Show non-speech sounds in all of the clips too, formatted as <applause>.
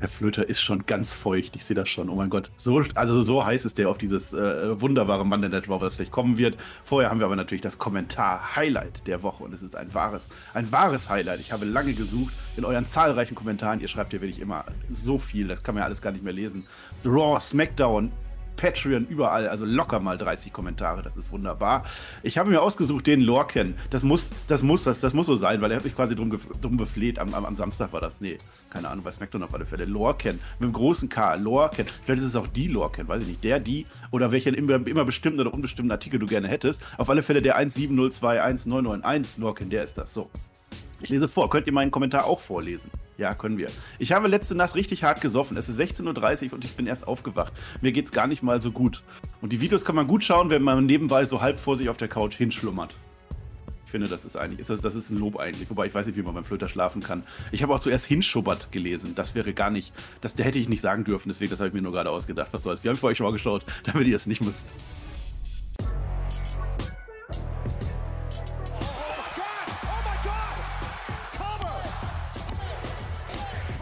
Herr Flöter ist schon ganz feucht. Ich sehe das schon. Oh mein Gott. So, also so heiß ist der auf dieses äh, wunderbare Monday Raw, was gleich kommen wird. Vorher haben wir aber natürlich das Kommentar-Highlight der Woche und es ist ein wahres, ein wahres Highlight. Ich habe lange gesucht in euren zahlreichen Kommentaren. Ihr schreibt ja wirklich immer so viel, das kann man ja alles gar nicht mehr lesen. Raw, SmackDown, Patreon, überall, also locker mal 30 Kommentare, das ist wunderbar. Ich habe mir ausgesucht den Lorken. Das muss, das muss, das, das muss so sein, weil er hat mich quasi drum, drum befleht. Am, am, am, Samstag war das. Nee, keine Ahnung, bei SmackDown auf alle Fälle. Lorken, mit dem großen K, Lorken. Vielleicht ist es auch die Lorken, weiß ich nicht. Der, die oder welchen immer, immer bestimmten oder unbestimmten Artikel du gerne hättest. Auf alle Fälle der 170211991 Lorken, der ist das. So. Ich lese vor. Könnt ihr meinen Kommentar auch vorlesen? Ja, können wir. Ich habe letzte Nacht richtig hart gesoffen. Es ist 16.30 Uhr und ich bin erst aufgewacht. Mir geht's gar nicht mal so gut. Und die Videos kann man gut schauen, wenn man nebenbei so halb vor sich auf der Couch hinschlummert. Ich finde, das ist eigentlich, ist das, das ist ein Lob eigentlich. Wobei ich weiß nicht, wie man beim Flöter schlafen kann. Ich habe auch zuerst hinschubbert gelesen. Das wäre gar nicht, das hätte ich nicht sagen dürfen. Deswegen, das habe ich mir nur gerade ausgedacht. Was soll's. Wir haben für euch schon mal geschaut, <laughs> damit ihr es nicht müsst.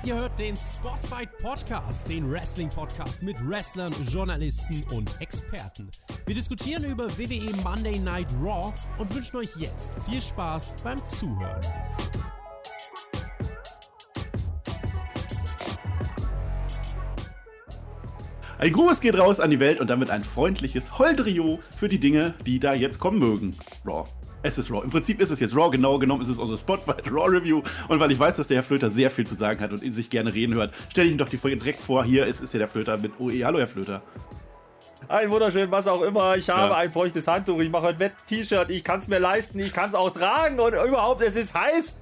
Ihr hört den Spotfight Podcast, den Wrestling Podcast mit Wrestlern, Journalisten und Experten. Wir diskutieren über WWE Monday Night Raw und wünschen euch jetzt viel Spaß beim Zuhören. Ein Gruß geht raus an die Welt und damit ein freundliches Holdrio für die Dinge, die da jetzt kommen mögen. Raw. Es ist Raw. Im Prinzip ist es jetzt Raw. Genau genommen ist es unsere Spotlight <laughs> Raw Review. Und weil ich weiß, dass der Herr Flöter sehr viel zu sagen hat und ihn sich gerne reden hört, stelle ich ihm doch die Folge direkt vor. Hier ist, ist ja der Flöter mit OE. Hallo, Herr Flöter. Ein wunderschön, was auch immer. Ich habe ja. ein feuchtes Handtuch. Ich mache ein Wett-T-Shirt. Ich kann es mir leisten. Ich kann es auch tragen. Und überhaupt, es ist heiß.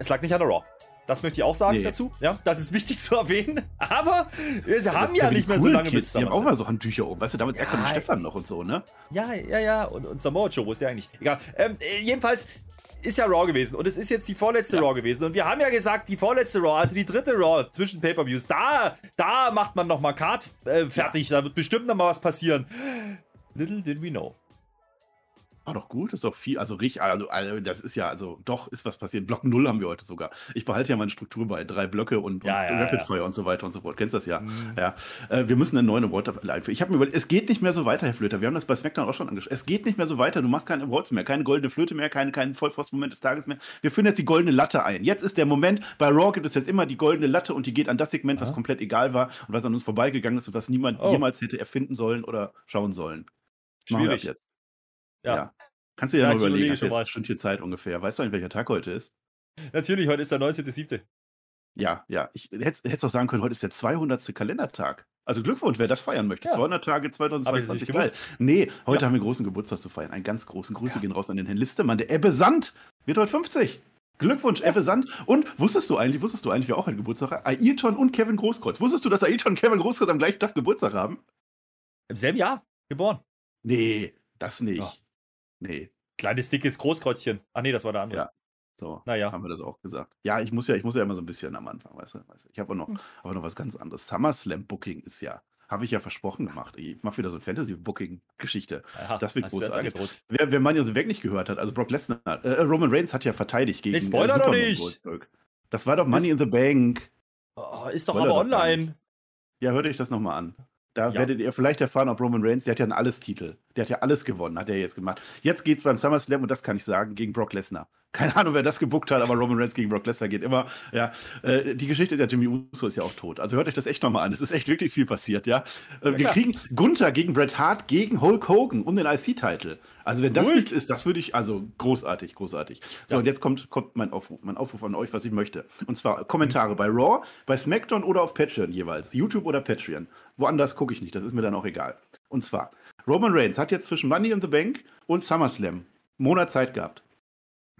Es lag nicht an der Raw. Das möchte ich auch sagen nee. dazu. Ja, das ist wichtig <laughs> zu erwähnen. Aber wir ja, haben ja nicht mehr so lange bis Die haben auch mal so Handtücher oben. Weißt du, damit ja, erkennt Stefan noch und so, ne? Ja, ja, ja. Und, und Samoa Joe, wo ist der eigentlich? Egal. Ähm, äh, jedenfalls ist ja Raw gewesen und es ist jetzt die vorletzte ja. Raw gewesen und wir haben ja gesagt, die vorletzte Raw, also die dritte Raw zwischen Pay-Per-Views, da, da macht man nochmal Card äh, fertig, da wird bestimmt nochmal was passieren. Little did we know. War doch gut, ist doch viel, also richtig, also, also, das ist ja, also doch, ist was passiert. Block 0 haben wir heute sogar. Ich behalte ja meine Struktur bei drei Blöcke und, ja, und ja, Rapid Fire und so weiter und so fort. Kennst das ja? Mhm. Ja. Äh, wir müssen einen neuen Award einführen. Ich habe mir überlegt, es geht nicht mehr so weiter, Herr Flöter. Wir haben das bei SmackDown auch schon angeschaut. Es geht nicht mehr so weiter. Du machst keine Awards mehr, keine goldene Flöte mehr, keinen kein Vollfrostmoment des Tages mehr. Wir führen jetzt die goldene Latte ein. Jetzt ist der Moment, bei Raw gibt es jetzt immer die goldene Latte und die geht an das Segment, was komplett egal war und was an uns vorbeigegangen ist und was niemand oh. jemals hätte erfinden sollen oder schauen sollen. Schwierig. jetzt. Ja. ja. Kannst du dir ja, noch überlegen, hast jetzt schon viel Zeit ungefähr. Weißt du eigentlich, welcher Tag heute ist? Natürlich, heute ist der 19.7. Ja, ja. Ich hätte es auch sagen können, heute ist der 200. Kalendertag. Also Glückwunsch, wer das feiern möchte. Ja. 200 Tage 2022. Geil. Nee, heute ja. haben wir einen großen Geburtstag zu feiern. Einen ganz großen. Grüße ja. gehen raus an den Herrn Listemann. Der Ebbe Sand wird heute 50. Glückwunsch, Ebbe Sand. Und wusstest du eigentlich, wusstest du eigentlich, wer auch einen Geburtstag hat? Ailton und Kevin Großkreuz. Wusstest du, dass Ailton und Kevin Großkreuz am gleichen Tag Geburtstag haben? Im selben Jahr geboren. Nee, das nicht. Nee. Kleines, dickes Großkreuzchen. Ach nee, das war der andere. Ja. So, naja. haben wir das auch gesagt. Ja, ich muss ja, ich muss ja immer so ein bisschen am Anfang, weißt du? Weißt du? Ich habe noch, hm. aber noch was ganz anderes. SummerSlam Booking ist ja, habe ich ja versprochen gemacht. Ich mache wieder so eine Fantasy-Booking-Geschichte. Das wird großartig. Wer, wer Money Weg nicht gehört hat, also Brock Lesnar, äh, äh, Roman Reigns hat ja verteidigt gegen nee, Spoiler äh, doch nicht. Goldberg. Das war doch Money ist, in the Bank. Oh, ist doch Spoiler aber online. Ja, hört euch das nochmal an. Da ja. werdet ihr vielleicht erfahren, ob Roman Reigns, der hat ja ein Alles-Titel. Der hat ja alles gewonnen, hat er jetzt gemacht. Jetzt geht es beim SummerSlam, und das kann ich sagen, gegen Brock Lesnar. Keine Ahnung, wer das gebuckt hat, aber Roman Reigns gegen Brock Lesnar geht immer. Ja, äh, die Geschichte ist ja, Jimmy Uso ist ja auch tot. Also hört euch das echt nochmal an. Es ist echt wirklich viel passiert, ja. Äh, wir kriegen Gunther gegen Bret Hart gegen Hulk Hogan um den IC-Titel. Also wenn das Gut. nichts ist, das würde ich, also großartig, großartig. So, ja. und jetzt kommt, kommt mein Aufruf, mein Aufruf an euch, was ich möchte. Und zwar Kommentare mhm. bei Raw, bei SmackDown oder auf Patreon jeweils. YouTube oder Patreon. Woanders gucke ich nicht, das ist mir dann auch egal. Und zwar, Roman Reigns hat jetzt zwischen Money in the Bank und SummerSlam einen Monat Zeit gehabt.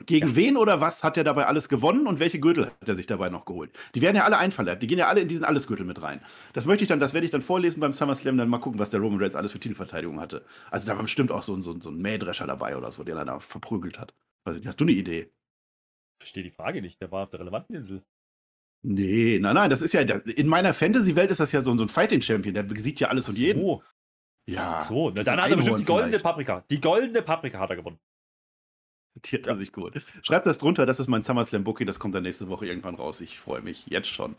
Gegen ja. wen oder was hat er dabei alles gewonnen und welche Gürtel hat er sich dabei noch geholt? Die werden ja alle einverleibt. Die gehen ja alle in diesen Allesgürtel mit rein. Das möchte ich dann, das werde ich dann vorlesen beim SummerSlam, dann mal gucken, was der Roman Reigns alles für Titelverteidigung hatte. Also da war bestimmt auch so ein, so, ein, so ein Mähdrescher dabei oder so, der er da verprügelt hat. Weiß ich nicht, hast du eine Idee? Verstehe die Frage nicht. Der war auf der relevanten Insel. Nee, nein, nein, das ist ja, in meiner Fantasy-Welt ist das ja so, so ein Fighting-Champion, der besiegt ja alles und jeden. Ja. So, dann hat er bestimmt die goldene vielleicht. Paprika. Die goldene Paprika hat er gewonnen. Notiert er sich gut. Schreibt das drunter, das ist mein SummerSlam Bookie, das kommt dann nächste Woche irgendwann raus. Ich freue mich jetzt schon.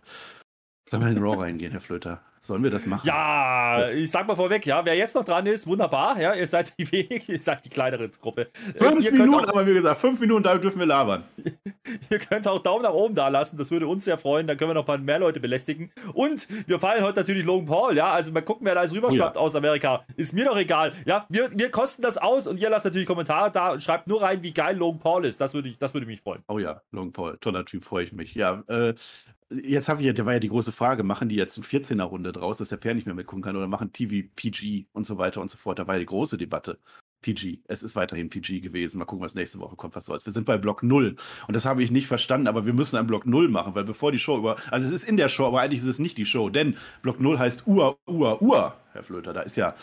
Sollen wir in Raw reingehen, Herr Flöter? Sollen wir das machen? Ja, das ich sag mal vorweg, ja, wer jetzt noch dran ist, wunderbar, ja, ihr seid die wenig, <laughs> ihr seid die kleinere Gruppe. Fünf ihr Minuten, auch, haben wir gesagt, fünf Minuten, da dürfen wir labern. <laughs> ihr könnt auch Daumen nach oben da lassen, das würde uns sehr freuen, dann können wir noch ein paar mehr Leute belästigen. Und wir feiern heute natürlich Logan Paul, ja, also mal gucken, wer da alles rüberschwappt oh ja. aus Amerika. Ist mir doch egal, ja, wir, wir kosten das aus und ihr lasst natürlich Kommentare da und schreibt nur rein, wie geil Logan Paul ist, das würde, ich, das würde mich freuen. Oh ja, Logan Paul, toller Typ, freue ich mich. Ja, äh, jetzt habe ich ja, da war ja die große Frage, machen die jetzt eine 14er Runde draus, dass der Pferd nicht mehr mitgucken kann oder machen TV PG und so weiter und so fort. Da war ja die große Debatte. PG. Es ist weiterhin PG gewesen. Mal gucken, was nächste Woche kommt, was soll's. Wir sind bei Block 0. Und das habe ich nicht verstanden, aber wir müssen einen Block 0 machen, weil bevor die Show über. Also es ist in der Show, aber eigentlich ist es nicht die Show, denn Block 0 heißt Ur, Ur, Ur, Herr Flöter. Da ist ja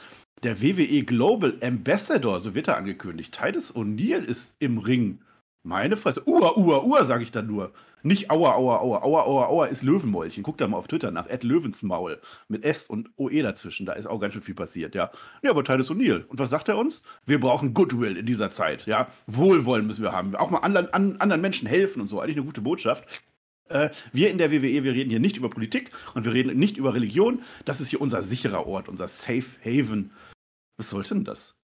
der WWE Global Ambassador, so wird er angekündigt. Titus O'Neill ist im Ring. Meine Fresse. Ur, Ur, Ur, sage ich dann nur. Nicht Aua, Aua, Aua. Aua, Aua, Aua ist Löwenmäulchen. Guck da mal auf Twitter nach. Ed Löwensmaul. Mit S und OE dazwischen. Da ist auch ganz schön viel passiert, ja. Ja, aber Titus O'Neill. Und was sagt er uns? Wir brauchen Goodwill in dieser Zeit, ja. Wohlwollen müssen wir haben. Auch mal anderen, an, anderen Menschen helfen und so. Eigentlich eine gute Botschaft. Äh, wir in der WWE, wir reden hier nicht über Politik und wir reden nicht über Religion. Das ist hier unser sicherer Ort, unser Safe Haven. Was sollte denn das?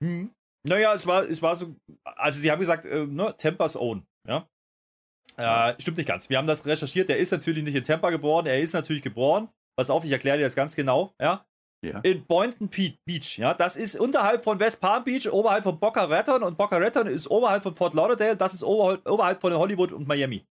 Hm. Naja, es war, es war so, also sie haben gesagt, äh, ne, Tempers Own, ja. Äh, stimmt nicht ganz. Wir haben das recherchiert. Er ist natürlich nicht in Tampa geboren. Er ist natürlich geboren. Pass auf, ich erkläre dir das ganz genau. Ja. Ja. In Boynton Beach, ja, das ist unterhalb von West Palm Beach, oberhalb von Boca Raton und Boca Raton ist oberhalb von Fort Lauderdale, das ist oberhalb, oberhalb von Hollywood und Miami.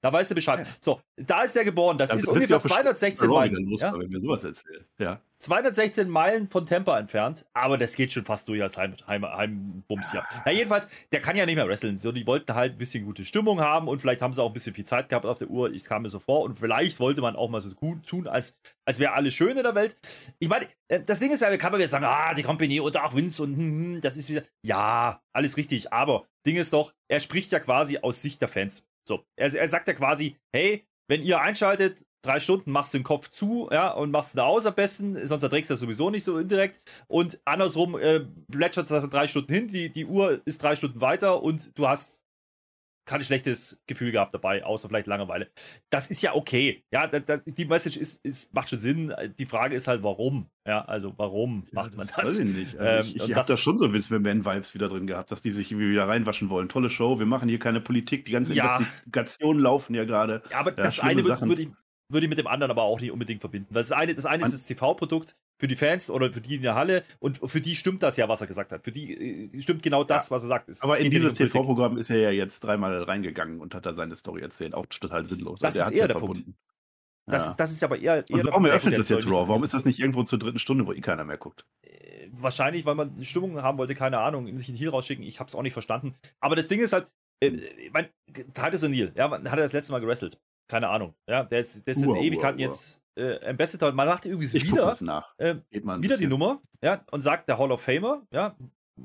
Da weißt du Bescheid. Ja. So, da ist der geboren. Das, das ist ungefähr 216 Meilen. Ja? Wenn mir sowas erzählt. Ja. 216 Meilen von Tampa entfernt, aber das geht schon fast durch als Heim, Heim, Heimbums ja. Na, jedenfalls, der kann ja nicht mehr wresteln. So, die wollten halt ein bisschen gute Stimmung haben und vielleicht haben sie auch ein bisschen viel Zeit gehabt auf der Uhr. Ich kam mir so vor und vielleicht wollte man auch mal so gut tun, als, als wäre alles schön in der Welt. Ich meine, äh, das Ding ist ja, kann man jetzt sagen, ah, die Company und auch Vince und hm, hm, das ist wieder, ja, alles richtig, aber Ding ist doch, er spricht ja quasi aus Sicht der Fans. So, er, er sagt ja quasi, hey, wenn ihr einschaltet, drei Stunden machst du den Kopf zu, ja, und machst ihn aus am besten, sonst erträgst du das sowieso nicht so indirekt. Und andersrum äh, plätschert es drei Stunden hin, die, die Uhr ist drei Stunden weiter und du hast kein schlechtes Gefühl gehabt dabei, außer vielleicht Langeweile. Das ist ja okay. Ja, da, da, die Message ist, ist, macht schon Sinn. Die Frage ist halt, warum? Ja, also warum ja, macht man das? Weiß ich nicht. Also ähm, ich, ich habe da schon so Vince McMahon-Vibes wieder drin gehabt, dass die sich wieder reinwaschen wollen. Tolle Show, wir machen hier keine Politik, die ganzen ja. Investigationen laufen ja gerade. Ja, aber ja, das eine würde ich, würd ich mit dem anderen aber auch nicht unbedingt verbinden. Weil das eine, das eine ist das TV-Produkt, für die Fans oder für die in der Halle und für die stimmt das ja, was er gesagt hat. Für die äh, stimmt genau das, ja, was er sagt. Es aber in dieses TV-Programm ist er ja jetzt dreimal reingegangen und hat da seine Story erzählt. Auch total sinnlos. Das also ist eher ja der verbunden. Punkt. Das, ja. das ist aber eher. eher warum eröffnet das jetzt Raw? Warum ist das nicht irgendwo zur dritten Stunde, wo eh keiner mehr guckt? Äh, wahrscheinlich, weil man Stimmung haben wollte, keine Ahnung, nicht in hier rausschicken. Ich habe es auch nicht verstanden. Aber das Ding ist halt, äh, mein, Titus O'Neill, ja, hat er das letzte Mal gewrestelt? Keine Ahnung. Ja, der ist, der ist uh, Ewigkeiten uh. jetzt äh, Ambassador. Man macht übrigens ich wieder, äh, wieder die Nummer ja, und sagt, der Hall of Famer, ja,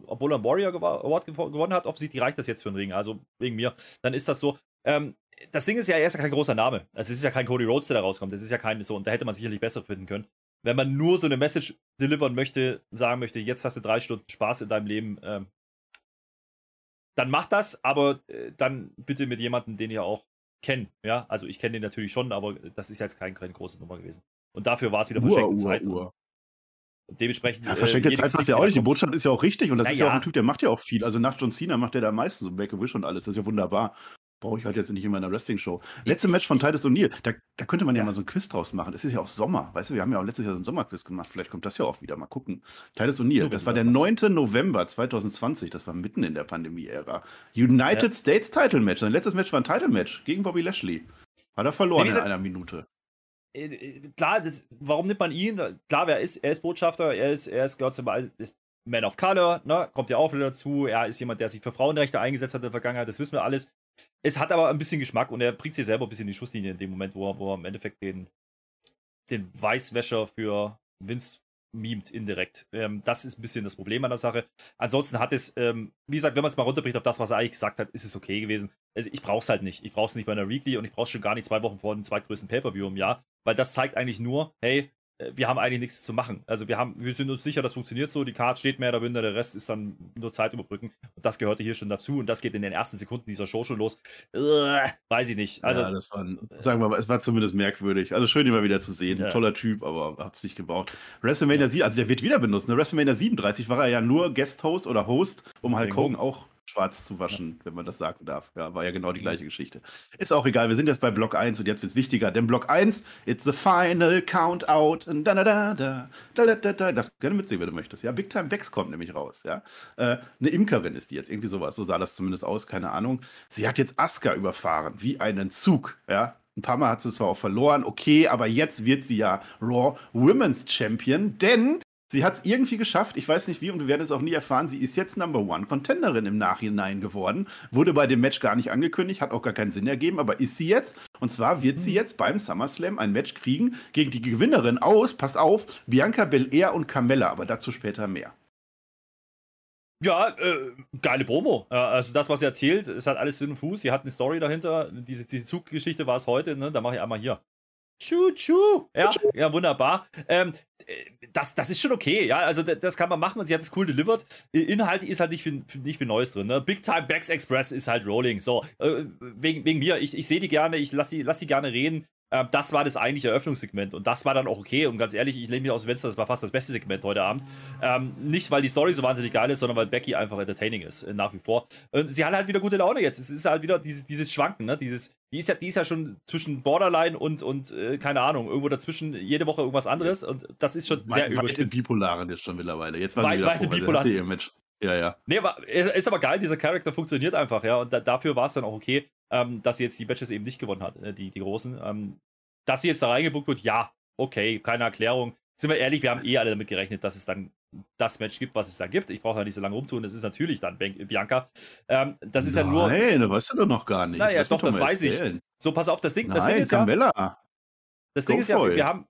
obwohl er einen Warrior Award gewonnen hat, offensichtlich reicht das jetzt für einen Ring, also wegen mir. Dann ist das so. Ähm, das Ding ist ja, er ist ja kein großer Name. Also es ist ja kein Cody Rhodes, der da rauskommt. Das ist ja kein so, und da hätte man sicherlich besser finden können. Wenn man nur so eine Message delivern möchte, sagen möchte, jetzt hast du drei Stunden Spaß in deinem Leben, ähm, dann mach das, aber äh, dann bitte mit jemandem, den ihr auch kennen. Ja, also ich kenne den natürlich schon, aber das ist jetzt kein, keine große Nummer gewesen. Und dafür war es wieder verschenkte Uhr, Zeit. Uhr. Und dementsprechend. Ja, verschenkte äh, Zeit war es ja auch nicht. Die Botschaft ist ja auch richtig und das Na ist ja, auch ein Typ, der macht ja auch viel. Also nach John Cena macht er da am meisten so Make-A-Wish und alles. Das ist ja wunderbar. Brauche ich halt jetzt nicht immer in einer Wrestling-Show. Letzte Match von Titus O'Neill, da, da könnte man ja, ja, mal so ein Quiz draus machen. Es ist ja auch Sommer, weißt du, wir haben ja auch letztes Jahr so einen Sommerquiz gemacht. Vielleicht kommt das ja auch wieder. Mal gucken. Titus O'Neill, das war der 9. November 2020, das war mitten in der Pandemie-Ära. United ja. States Title Match. Sein letztes Match war ein Title Match gegen Bobby Lashley. Hat er verloren in einer Minute. Äh, äh, klar, das, warum nimmt man ihn? Klar, wer ist? Er ist Botschafter, er ist, er ist, gehört zum ist Man of Color, ne? kommt ja auch wieder dazu. Er ist jemand, der sich für Frauenrechte eingesetzt hat in der Vergangenheit, das wissen wir alles. Es hat aber ein bisschen Geschmack und er bringt sich selber ein bisschen in die Schusslinie in dem Moment, wo er, wo er im Endeffekt den, den Weißwäscher für Vince mimt indirekt. Ähm, das ist ein bisschen das Problem an der Sache. Ansonsten hat es, ähm, wie gesagt, wenn man es mal runterbricht auf das, was er eigentlich gesagt hat, ist es okay gewesen. Also ich brauche es halt nicht. Ich brauche es nicht bei einer Weekly und ich brauche es schon gar nicht zwei Wochen vor dem zweitgrößten Pay-Per-View im Jahr, weil das zeigt eigentlich nur, hey, wir haben eigentlich nichts zu machen. Also wir haben, wir sind uns sicher, das funktioniert so, die Karte steht mehr oder minder, der Rest ist dann nur Zeit überbrücken. Und das gehörte hier schon dazu und das geht in den ersten Sekunden dieser Show schon los. Äh, weiß ich nicht. Also, ja, das war, sagen wir mal, es war zumindest merkwürdig. Also schön, ihn mal wieder zu sehen. Ja. Toller Typ, aber hat es nicht gebraucht. WrestleMania ja. 7, also der wird wieder benutzt. Ne? WrestleMania 37 war er ja nur Guest-Host oder Host, um Hulk Hogan auch schwarz zu waschen, ja. wenn man das sagen darf. Ja, war ja genau die gleiche Geschichte. Ist auch egal, wir sind jetzt bei Block 1 und jetzt wird es wichtiger, denn Block 1, it's the final count out. Da, da, da, da, da, da, da. Das gerne mitsehen, wenn du möchtest. Ja, Big Time Bex kommt nämlich raus. Ja, äh, eine Imkerin ist die jetzt, irgendwie sowas. So sah das zumindest aus, keine Ahnung. Sie hat jetzt Asuka überfahren, wie einen Zug. Ja, ein paar Mal hat sie zwar auch verloren, okay, aber jetzt wird sie ja Raw Women's Champion, denn Sie hat es irgendwie geschafft, ich weiß nicht wie und wir werden es auch nie erfahren. Sie ist jetzt Number One Contenderin im Nachhinein geworden. Wurde bei dem Match gar nicht angekündigt, hat auch gar keinen Sinn ergeben, aber ist sie jetzt. Und zwar wird sie hm. jetzt beim SummerSlam ein Match kriegen gegen die Gewinnerin aus, pass auf, Bianca Belair und Carmella, aber dazu später mehr. Ja, äh, geile Promo. also das, was sie erzählt, es hat alles Sinn und Fuß. Sie hat eine Story dahinter. Diese, diese Zuggeschichte war es heute, ne? Da mache ich einmal hier. Tschu-tschu. Ja, ja, wunderbar. Ähm, das, das ist schon okay, ja. Also das kann man machen und sie hat es cool delivered. Inhalt ist halt nicht viel, nicht viel Neues drin. Ne? Big Time Backs Express ist halt Rolling. So, äh, wegen, wegen mir, ich, ich sehe die gerne, ich lasse die, lass die gerne reden. Ähm, das war das eigentliche Eröffnungssegment und das war dann auch okay. Und ganz ehrlich, ich lehne mich aus dem Fenster, das war fast das beste Segment heute Abend. Ähm, nicht, weil die Story so wahnsinnig geil ist, sondern weil Becky einfach entertaining ist, äh, nach wie vor. Und sie hat halt wieder gute Laune jetzt. Es ist halt wieder dieses, dieses Schwanken, ne? Dieses, die ist ja, die ist ja schon zwischen Borderline und, und äh, keine Ahnung, irgendwo dazwischen jede Woche irgendwas anderes. Und das ist schon sehr überspitzt. Weit Bipolaren jetzt schon mittlerweile. Jetzt war sie wieder weite Bipolar. ihr Match. Ja, ja. Nee, aber ist aber geil, dieser Charakter funktioniert einfach, ja. Und da, dafür war es dann auch okay, ähm, dass sie jetzt die Matches eben nicht gewonnen hat, äh, die, die großen. Ähm, dass sie jetzt da reingebuckt wird, ja, okay, keine Erklärung. Sind wir ehrlich, wir haben eh alle damit gerechnet, dass es dann das Match gibt, was es da gibt. Ich brauche ja nicht so lange rumtun. Das ist natürlich dann Bianca. Ähm, das ist Nein, ja nur. Nein, das weißt du doch noch gar nicht. Naja, doch, das weiß erzählen. ich. So, pass auf, das Ding, Nein, das Ding ist Carmella. ja. Das Ding ist ja, wir haben,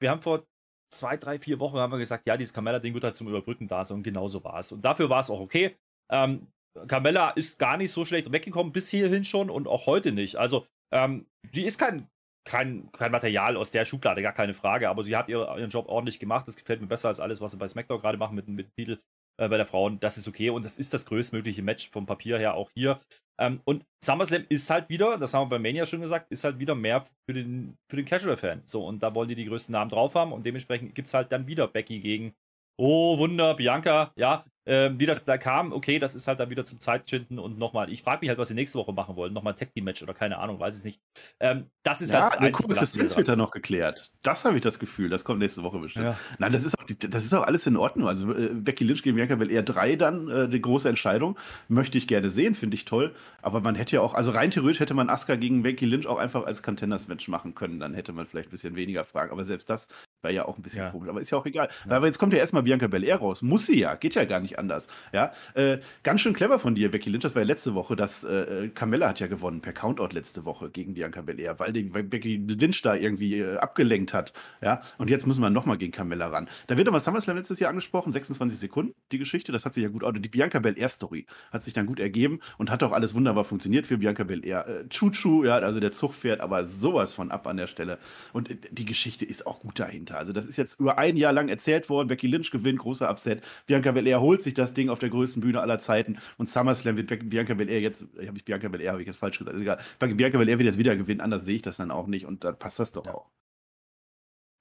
wir haben vor zwei, drei, vier Wochen haben wir gesagt, ja, dieses Carmella-Ding wird halt zum Überbrücken da sein und genau so war es. Und dafür war es auch okay. Ähm, Carmella ist gar nicht so schlecht weggekommen, bis hierhin schon und auch heute nicht. Also, ähm, sie ist kein kein, kein Material aus der Schublade, gar keine Frage. Aber sie hat ihren Job ordentlich gemacht. Das gefällt mir besser als alles, was sie bei SmackDown gerade machen mit, mit dem Titel äh, bei der Frauen. Das ist okay und das ist das größtmögliche Match vom Papier her auch hier. Ähm, und SummerSlam ist halt wieder, das haben wir bei Mania schon gesagt, ist halt wieder mehr für den, für den Casual-Fan. So, und da wollen die die größten Namen drauf haben und dementsprechend gibt es halt dann wieder Becky gegen Oh, Wunder, Bianca, ja, ähm, wie das da kam, okay, das ist halt dann wieder zum Zeitschinden und nochmal, ich frage mich halt, was sie nächste Woche machen wollen. Nochmal Tag Team Match oder keine Ahnung, weiß ich nicht. Ähm, das ist ja, halt das eine Koexistenz wird da noch geklärt. Das habe ich das Gefühl, das kommt nächste Woche bestimmt. Ja. Nein, das ist, auch, das ist auch alles in Ordnung. Also äh, Becky Lynch gegen Bianca will eher drei dann, äh, die große Entscheidung. Möchte ich gerne sehen, finde ich toll. Aber man hätte ja auch, also rein theoretisch hätte man Asuka gegen Becky Lynch auch einfach als Contenders-Match machen können. Dann hätte man vielleicht ein bisschen weniger Fragen. Aber selbst das wäre ja auch ein bisschen ja. komisch. Aber ist ja auch egal. Ja. Aber jetzt kommt ja erstmal Bianca Belair raus. Muss sie ja, geht ja gar nicht anders. Ja, äh, ganz schön clever von dir, Becky Lynch. Das war ja letzte Woche, dass äh, Carmella hat ja gewonnen per Countout letzte Woche gegen Bianca Belair, weil, die, weil Becky Lynch da irgendwie äh, abgelenkt hat. Ja, und jetzt müssen wir nochmal gegen Carmella ran. Da wird aber SummerSlam letztes Jahr angesprochen, 26 Sekunden, die Geschichte. Das hat sich ja gut, die Bianca Belair-Story hat sich dann gut ergeben und hat auch alles wunderbar funktioniert für Bianca Belair. Äh, Chuchu, ja, also der Zug fährt aber sowas von ab an der Stelle. Und äh, die Geschichte ist auch gut dahinter. Also, das ist jetzt über ein Jahr lang erzählt worden. Becky Lynch gewinnt, großer Upset. Bianca Belair holt sich das Ding auf der größten Bühne aller Zeiten. Und SummerSlam wird Bianca Belair jetzt, habe ich Bianca Belair, habe ich jetzt falsch gesagt, ist egal. Bianca Belair wird jetzt wieder gewinnen, anders sehe ich das dann auch nicht und dann passt das doch ja. auch.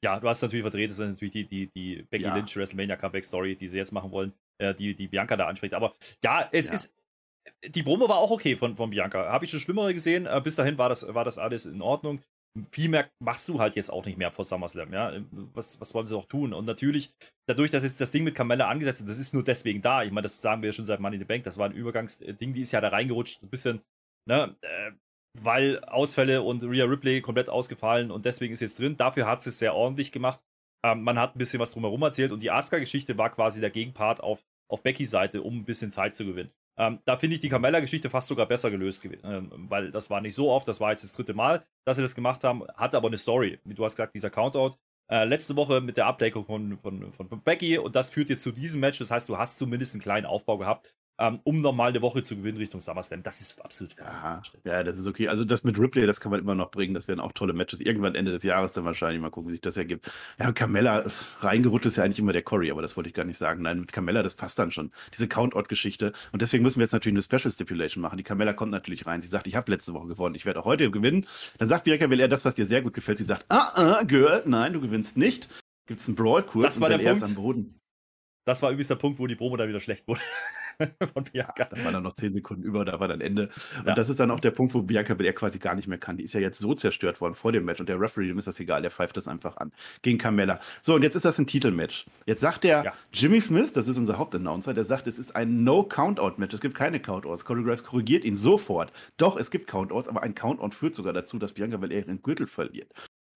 Ja, du hast natürlich verdreht, das ist natürlich die, die, die Becky ja. Lynch WrestleMania Comeback Story, die sie jetzt machen wollen, äh, die, die Bianca da anspricht. Aber ja, es ja. ist. Die Promo war auch okay von, von Bianca. Habe ich schon schlimmere gesehen. Äh, bis dahin war das, war das alles in Ordnung viel mehr machst du halt jetzt auch nicht mehr vor SummerSlam, ja. Was, was wollen sie auch tun? Und natürlich, dadurch, dass jetzt das Ding mit Carmella angesetzt ist, das ist nur deswegen da. Ich meine, das sagen wir schon seit Money in the Bank, das war ein Übergangsding, die ist ja da reingerutscht, ein bisschen, ne, äh, weil Ausfälle und Rhea Ripley komplett ausgefallen und deswegen ist jetzt drin. Dafür hat es sehr ordentlich gemacht. Ähm, man hat ein bisschen was drumherum erzählt und die Asuka-Geschichte war quasi der Gegenpart auf, auf Beckys Seite, um ein bisschen Zeit zu gewinnen. Ähm, da finde ich die Carmella-Geschichte fast sogar besser gelöst gewesen, ähm, weil das war nicht so oft, das war jetzt das dritte Mal, dass sie das gemacht haben, hatte aber eine Story. Wie du hast gesagt, dieser Countout. Äh, letzte Woche mit der Abdeckung von, von, von, Becky und das führt jetzt zu diesem Match. Das heißt, du hast zumindest einen kleinen Aufbau gehabt. Ähm, um nochmal eine Woche zu gewinnen Richtung SummerSlam. Das ist absolut ja, ja, das ist okay. Also das mit Ripley, das kann man immer noch bringen. Das wären auch tolle Matches. Irgendwann Ende des Jahres dann wahrscheinlich mal gucken, wie sich das ergibt. Ja, Carmella, reingerutscht ist ja eigentlich immer der Corey, aber das wollte ich gar nicht sagen. Nein, mit Carmella, das passt dann schon. Diese Count-Out-Geschichte. Und deswegen müssen wir jetzt natürlich eine Special Stipulation machen. Die Carmella kommt natürlich rein. Sie sagt, ich habe letzte Woche gewonnen, ich werde auch heute gewinnen. Dann sagt Bianca Belair das, was dir sehr gut gefällt. Sie sagt, ah, ah, Girl, nein, du gewinnst nicht. Gibt es einen Brawl kurz das war der Punkt. am Boden. Das war übrigens der Punkt, wo die Promo dann wieder schlecht wurde. <laughs> <laughs> von Bianca. Ja, da war dann noch zehn Sekunden über, da war dann Ende. Und ja. das ist dann auch der Punkt, wo Bianca Belair quasi gar nicht mehr kann. Die ist ja jetzt so zerstört worden vor dem Match und der Referee, dem ist das egal, der pfeift das einfach an. Gegen Carmella. So, und jetzt ist das ein Titelmatch. Jetzt sagt der ja. Jimmy Smith, das ist unser Hauptannouncer, der sagt, es ist ein No-Countout-Match. Es gibt keine Countouts. Cody Graves korrigiert ihn sofort. Doch, es gibt Countouts, aber ein Countdown führt sogar dazu, dass Bianca Belair ihren Gürtel verliert.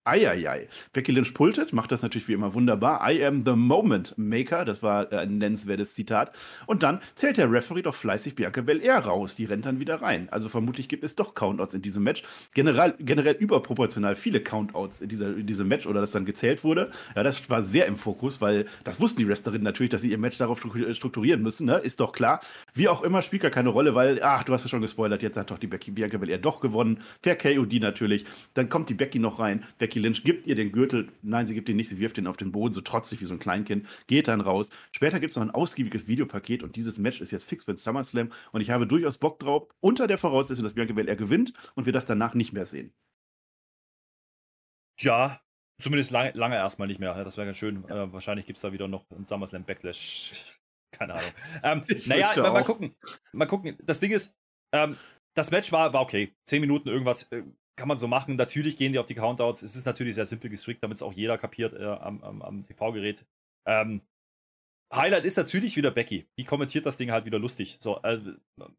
Eieiei. Becky Lynch pultet, macht das natürlich wie immer wunderbar. I am the moment maker, das war äh, ein nennenswertes Zitat. Und dann zählt der Referee doch fleißig Bianca Belair raus. Die rennt dann wieder rein. Also vermutlich gibt es doch Countouts in diesem Match. Generell, generell überproportional viele Countouts in, dieser, in diesem Match oder das dann gezählt wurde. Ja, das war sehr im Fokus, weil das wussten die Wrestlerinnen natürlich, dass sie ihr Match darauf strukturieren müssen. Ne? Ist doch klar. Wie auch immer, spielt gar keine Rolle, weil, ach, du hast ja schon gespoilert, jetzt hat doch die Becky Bianca Belair doch gewonnen. Per KOD natürlich. Dann kommt die Becky noch rein. Becky Lynch gibt ihr den Gürtel. Nein, sie gibt ihn nicht, sie wirft ihn auf den Boden, so trotzig wie so ein Kleinkind, geht dann raus. Später gibt es noch ein ausgiebiges Videopaket und dieses Match ist jetzt fix für den SummerSlam und ich habe durchaus Bock drauf, unter der Voraussetzung, dass Bianca Belair gewinnt und wir das danach nicht mehr sehen. Ja, zumindest lange, lange erstmal nicht mehr. Das wäre ganz schön. Äh, wahrscheinlich gibt es da wieder noch einen SummerSlam Backlash. Keine Ahnung. Ähm, naja, mal, mal, gucken. Mal gucken. Das Ding ist, ähm, das Match war, war okay. Zehn Minuten irgendwas. Äh, kann man so machen. Natürlich gehen die auf die Countouts. Es ist natürlich sehr simpel gestrickt, damit es auch jeder kapiert äh, am, am, am TV-Gerät. Ähm, Highlight ist natürlich wieder Becky. Die kommentiert das Ding halt wieder lustig. So, äh,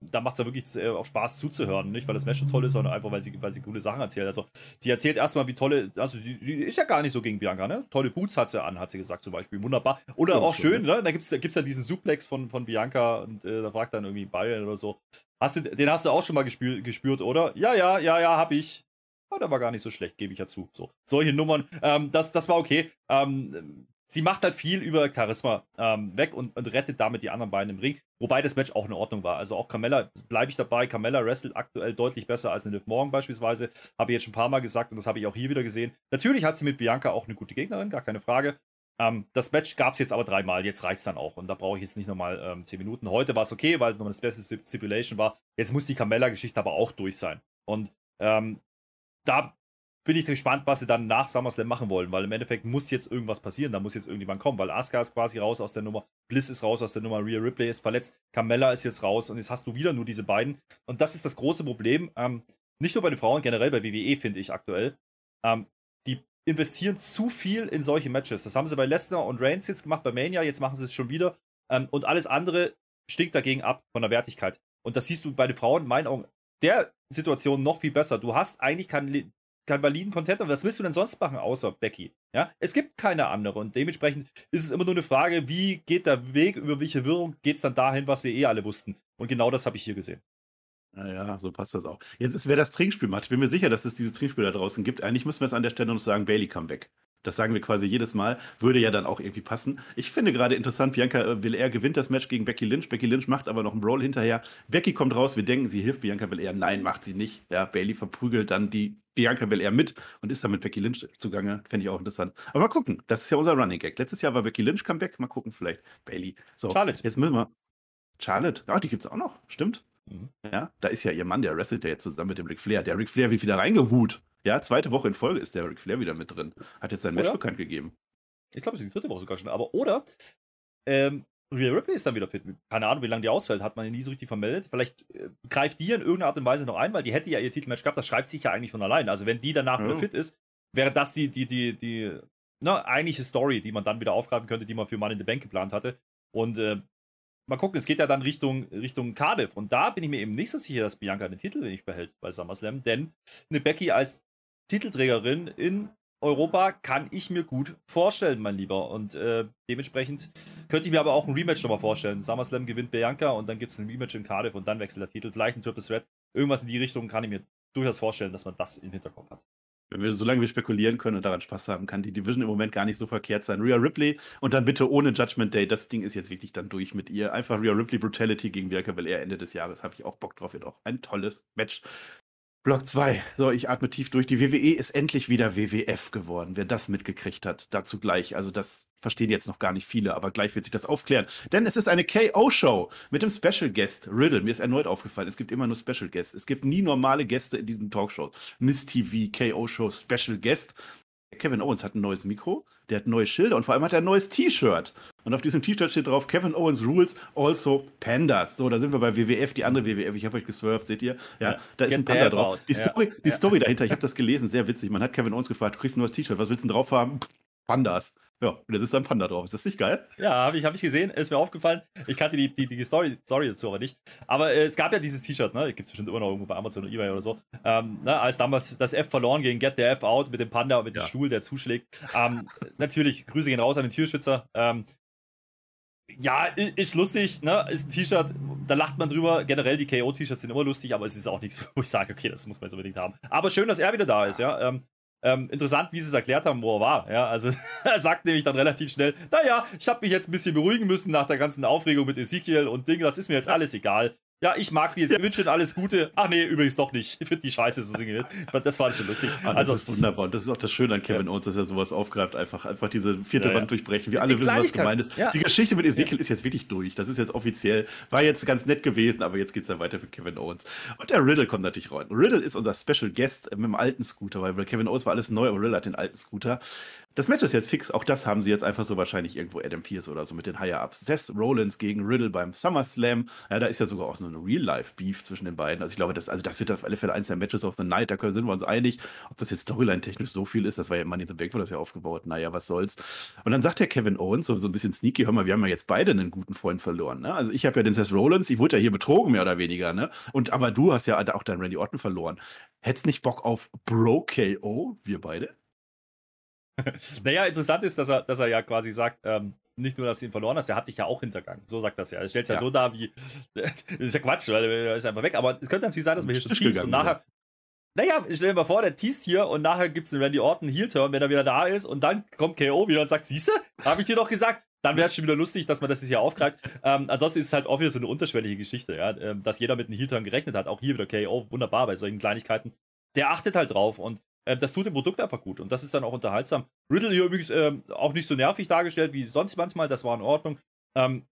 da macht es ja wirklich äh, auch Spaß zuzuhören. Nicht, weil das Match so toll ist, sondern einfach, weil sie, weil sie coole Sachen erzählt. Also, sie erzählt erstmal, wie tolle, also sie, sie, ist ja gar nicht so gegen Bianca, ne? Tolle Boots hat sie an, hat sie gesagt, zum Beispiel. Wunderbar. Oder ja, auch schön, ne? Da gibt es da gibt's dann diesen Suplex von, von Bianca und äh, da fragt dann irgendwie Byron oder so. Hast du, den hast du auch schon mal gespür, gespürt, oder? Ja, ja, ja, ja, hab ich. Oh, der war gar nicht so schlecht, gebe ich ja zu. So, solche Nummern, ähm, das, das war okay. Ähm, sie macht halt viel über Charisma ähm, weg und, und, rettet damit die anderen beiden im Ring. Wobei das Match auch in Ordnung war. Also auch Carmella, bleibe ich dabei, Carmella wrestelt aktuell deutlich besser als in Liv Morgan beispielsweise. Habe ich jetzt schon ein paar Mal gesagt und das habe ich auch hier wieder gesehen. Natürlich hat sie mit Bianca auch eine gute Gegnerin, gar keine Frage. Ähm, das Match gab es jetzt aber dreimal, jetzt reicht es dann auch. Und da brauche ich jetzt nicht nochmal ähm, 10 Minuten. Heute war es okay, weil es nochmal eine Special Stipulation war. Jetzt muss die Carmella-Geschichte aber auch durch sein. Und ähm, da bin ich gespannt, was sie dann nach SummerSlam machen wollen, weil im Endeffekt muss jetzt irgendwas passieren, da muss jetzt irgendjemand kommen, weil Asuka ist quasi raus aus der Nummer, Bliss ist raus aus der Nummer, Rhea Ripley ist verletzt, Carmella ist jetzt raus und jetzt hast du wieder nur diese beiden. Und das ist das große Problem, ähm, nicht nur bei den Frauen, generell bei WWE finde ich aktuell. Ähm, die investieren zu viel in solche Matches. Das haben sie bei Lesnar und Reigns jetzt gemacht, bei Mania, jetzt machen sie es schon wieder. Ähm, und alles andere stinkt dagegen ab von der Wertigkeit. Und das siehst du bei den Frauen in meinen Augen der Situation noch viel besser. Du hast eigentlich keinen, keinen validen Content. Was willst du denn sonst machen, außer Becky? Ja, es gibt keine andere. Und dementsprechend ist es immer nur eine Frage, wie geht der Weg, über welche Wirrung geht es dann dahin, was wir eh alle wussten. Und genau das habe ich hier gesehen. Ja, so passt das auch. Jetzt wäre das Trinkspiel-Match. Ich bin mir sicher, dass es dieses Trinkspiel da draußen gibt. Eigentlich müssen wir es an der Stelle noch sagen, Bailey come back. Das sagen wir quasi jedes Mal. Würde ja dann auch irgendwie passen. Ich finde gerade interessant, Bianca äh, Belair gewinnt das Match gegen Becky Lynch. Becky Lynch macht aber noch einen Brawl hinterher. Becky kommt raus, wir denken, sie hilft Bianca Belair. Nein, macht sie nicht. Ja, Bailey verprügelt dann die Bianca Belair mit und ist dann mit Becky Lynch zugange. Fände ich auch interessant. Aber mal gucken. Das ist ja unser Running Gag. Letztes Jahr war Becky Lynch Comeback. Mal gucken, vielleicht Bailey. So, Charlotte. Jetzt müssen wir. Charlotte. Ja, die gibt es auch noch. Stimmt. Mhm. Ja, da ist ja ihr Mann, der wrestelt ja jetzt zusammen mit dem Ric Flair. Der Ric Flair wird wieder reingeruht. Ja, zweite Woche in Folge ist der Ric Flair wieder mit drin. Hat jetzt sein Match bekannt gegeben. Ich glaube, es ist die dritte Woche sogar schon. Aber oder ähm, Rhea Ripley ist dann wieder fit. Keine Ahnung, wie lange die ausfällt, hat man nie so richtig vermeldet. Vielleicht äh, greift die in irgendeiner Art und Weise noch ein, weil die hätte ja ihr Titelmatch gehabt. Das schreibt sich ja eigentlich von allein. Also wenn die danach ja. wieder fit ist, wäre das die, die, die, die ne, eigentliche Story, die man dann wieder aufgreifen könnte, die man für Money in the Bank geplant hatte. Und äh, mal gucken, es geht ja dann Richtung, Richtung Cardiff. Und da bin ich mir eben nicht so sicher, dass Bianca den Titel nicht behält bei SummerSlam, denn eine Becky als Titelträgerin in Europa kann ich mir gut vorstellen, mein Lieber. Und äh, dementsprechend könnte ich mir aber auch ein Rematch nochmal vorstellen. SummerSlam gewinnt Bianca und dann gibt es ein Rematch in Cardiff und dann wechselt der Titel. Vielleicht ein Triple Threat. Irgendwas in die Richtung kann ich mir durchaus vorstellen, dass man das im Hinterkopf hat. Wenn wir, solange wir spekulieren können und daran Spaß haben, kann die Division im Moment gar nicht so verkehrt sein. Rhea Ripley und dann bitte ohne Judgment Day. Das Ding ist jetzt wirklich dann durch mit ihr. Einfach Rhea Ripley Brutality gegen Bianca Belair Ende des Jahres. Habe ich auch Bock drauf. Wird auch ein tolles Match. Block 2. So, ich atme tief durch. Die WWE ist endlich wieder WWF geworden. Wer das mitgekriegt hat, dazu gleich. Also, das verstehen jetzt noch gar nicht viele, aber gleich wird sich das aufklären. Denn es ist eine KO-Show mit dem Special Guest Riddle. Mir ist erneut aufgefallen, es gibt immer nur Special Guests. Es gibt nie normale Gäste in diesen Talkshows. Miss TV, KO-Show, Special Guest. Kevin Owens hat ein neues Mikro, der hat neue Schilder und vor allem hat er ein neues T-Shirt. Und auf diesem T-Shirt steht drauf, Kevin Owens Rules, also Pandas. So, da sind wir bei WWF, die andere WWF, ich habe euch geswerft, seht ihr? Ja, ja da ist ein Panda drauf. Die, Story, ja. die Story dahinter, ich habe das gelesen, sehr witzig. Man hat Kevin Owens gefragt, du kriegst ein neues T-Shirt, was willst du denn drauf haben? Pandas. Ja, und jetzt ist ein Panda drauf. Ist das nicht geil? Ja, habe ich, hab ich gesehen. Ist mir aufgefallen. Ich kannte die, die, die Story, Story dazu aber nicht. Aber äh, es gab ja dieses T-Shirt, ne? Gibt es bestimmt immer noch irgendwo bei Amazon oder eBay oder so. Ähm, ne? Als damals das F verloren ging, Get the F out mit dem Panda, und mit ja. dem Stuhl, der zuschlägt. Ähm, natürlich, Grüße gehen raus an den Tierschützer. Ähm, ja, ist lustig, ne? Ist ein T-Shirt, da lacht man drüber. Generell, die KO-T-Shirts sind immer lustig, aber es ist auch nichts, <laughs> wo ich sage, okay, das muss man jetzt unbedingt haben. Aber schön, dass er wieder da ist, ja. Ähm, ähm, interessant, wie sie es erklärt haben, wo er war. Ja, also <laughs> er sagt nämlich dann relativ schnell, naja, ich habe mich jetzt ein bisschen beruhigen müssen nach der ganzen Aufregung mit Ezekiel und Ding, das ist mir jetzt alles egal. Ja, ich mag die jetzt, ja. wünsche alles Gute. Ach nee, übrigens doch nicht. Ich finde die scheiße so singen. Das war schon lustig. Ach, also, das ist wunderbar. Und das ist auch das Schöne an Kevin ja. Owens, dass er sowas aufgreift. Einfach, einfach diese vierte ja, Wand durchbrechen. Wir alle die wissen, was gemeint ist. Die Geschichte mit Ezekiel ist jetzt wirklich durch. Das ist jetzt offiziell. War jetzt ganz nett gewesen, aber jetzt geht es dann weiter für Kevin Owens. Und der Riddle kommt natürlich rein. Riddle ist unser Special Guest mit dem alten Scooter, weil Kevin Owens war alles neu, aber Riddle hat den alten Scooter. Das Match ist jetzt fix. Auch das haben sie jetzt einfach so wahrscheinlich irgendwo Adam Pierce oder so mit den Higher-Ups. Seth Rollins gegen Riddle beim SummerSlam. Ja, da ist ja sogar auch so eine Real-Life-Beef zwischen den beiden. Also ich glaube, das, also das wird auf alle Fälle eins der Matches of the Night. Da sind wir uns einig. Ob das jetzt Storyline-technisch so viel ist, das war ja Money in the Bank, wurde das ja aufgebaut. Naja, was soll's. Und dann sagt der Kevin Owens so, so ein bisschen sneaky, hör mal, wir haben ja jetzt beide einen guten Freund verloren. Ne? Also ich habe ja den Seth Rollins, ich wurde ja hier betrogen, mehr oder weniger. Ne? Und aber du hast ja auch deinen Randy Orton verloren. Hättest nicht Bock auf Bro KO, wir beide? <laughs> naja, interessant ist, dass er, dass er ja quasi sagt, ähm, nicht nur, dass du ihn verloren hast, der hat dich ja auch hintergangen. So sagt das ja. Er stellt es ja. ja. so dar, wie. <laughs> das ist ja Quatsch, weil er ist einfach weg. Aber es könnte natürlich sein, dass man hier schon teast und nachher. Naja, stell dir mal vor, der teast hier und nachher gibt es einen Randy Orton Heel-Turn, wenn er wieder da ist und dann kommt KO wieder und sagt: Siehste, habe ich dir doch gesagt. Dann wäre es schon wieder lustig, dass man das hier aufgreift. Ähm, ansonsten ist es halt obvious so eine unterschwellige Geschichte, ja, ähm, dass jeder mit einem Heel-Turn gerechnet hat. Auch hier wieder KO, wunderbar bei solchen Kleinigkeiten. Der achtet halt drauf und das tut dem Produkt einfach gut und das ist dann auch unterhaltsam. Riddle hier übrigens äh, auch nicht so nervig dargestellt wie sonst manchmal, das war in Ordnung. Ähm,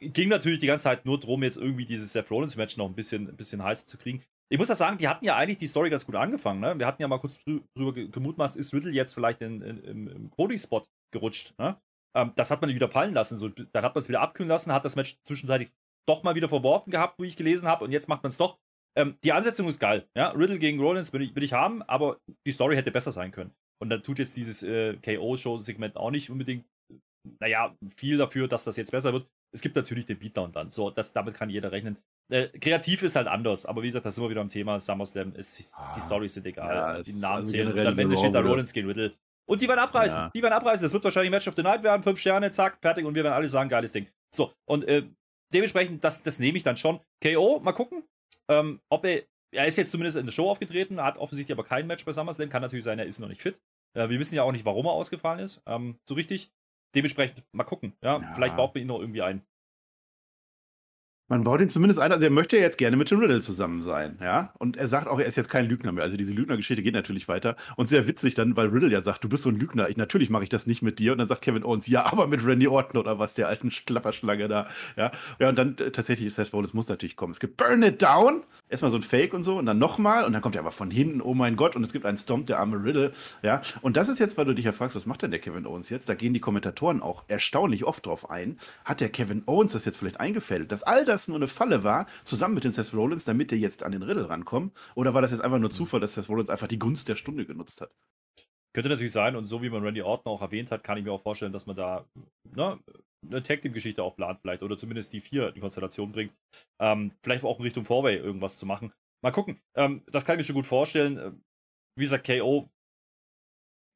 ging natürlich die ganze Zeit nur darum, jetzt irgendwie dieses Seth Rollins-Match noch ein bisschen, ein bisschen heißer zu kriegen. Ich muss ja sagen, die hatten ja eigentlich die Story ganz gut angefangen. Ne? Wir hatten ja mal kurz drüber gemutmaßt, ist Riddle jetzt vielleicht in, in, im Cody-Spot gerutscht. Ne? Ähm, das hat man wieder fallen lassen. So, dann hat man es wieder abkühlen lassen, hat das Match zwischenzeitlich doch mal wieder verworfen gehabt, wo ich gelesen habe, und jetzt macht man es doch. Ähm, die Ansetzung ist geil. Ja? Riddle gegen Rollins will ich, will ich haben, aber die Story hätte besser sein können. Und dann tut jetzt dieses äh, KO-Show-Segment auch nicht unbedingt, naja, viel dafür, dass das jetzt besser wird. Es gibt natürlich den Beatdown dann. So, das, damit kann jeder rechnen. Äh, kreativ ist halt anders, aber wie gesagt, das sind wir wieder am Thema SummerSlam. Es, ah, die Storys sind egal. Ja, die Namen also zählen. Und am Ende steht da Rollins gegen Riddle. Und die werden abreißen. Ja. Die werden abreißen. Das wird wahrscheinlich Match of the Night werden. Fünf Sterne, zack, fertig. Und wir werden alle sagen, geiles Ding. So, und äh, dementsprechend, das, das nehme ich dann schon. KO, mal gucken. Ähm, ob er er ist jetzt zumindest in der Show aufgetreten, hat offensichtlich aber kein Match bei SummerSlam. Kann natürlich sein, er ist noch nicht fit. Äh, wir wissen ja auch nicht, warum er ausgefallen ist. Ähm, so richtig. Dementsprechend mal gucken. Ja? ja. Vielleicht baut man ihn noch irgendwie ein. Man baut ihn zumindest ein, also er möchte ja jetzt gerne mit dem Riddle zusammen sein, ja. Und er sagt auch, er ist jetzt kein Lügner mehr. Also diese Lügnergeschichte geht natürlich weiter. Und sehr witzig dann, weil Riddle ja sagt, du bist so ein Lügner. Ich, natürlich mache ich das nicht mit dir. Und dann sagt Kevin Owens, ja, aber mit Randy Orton oder was, der alten Klapperschlange da, ja. Ja, und dann äh, tatsächlich ist Seth Rollins muss natürlich kommen. Es gibt Burn It Down, erstmal so ein Fake und so, und dann nochmal, und dann kommt er aber von hinten, oh mein Gott, und es gibt einen Stomp, der arme Riddle, ja. Und das ist jetzt, weil du dich ja fragst, was macht denn der Kevin Owens jetzt? Da gehen die Kommentatoren auch erstaunlich oft drauf ein. Hat der Kevin Owens das jetzt vielleicht eingefällt, dass all das nur eine Falle war? zusammen mit den Seth Rollins, damit der jetzt an den Riddle rankommt? Oder war das jetzt einfach nur Zufall, dass Seth Rollins einfach die Gunst der Stunde genutzt hat? Könnte natürlich sein, und so wie man Randy Orton auch erwähnt hat, kann ich mir auch vorstellen, dass man da ne, eine Tag Team-Geschichte auch plant, vielleicht, oder zumindest die vier in Konstellation bringt. Ähm, vielleicht auch in Richtung Vorway irgendwas zu machen. Mal gucken. Ähm, das kann ich mir schon gut vorstellen. Wie gesagt, KO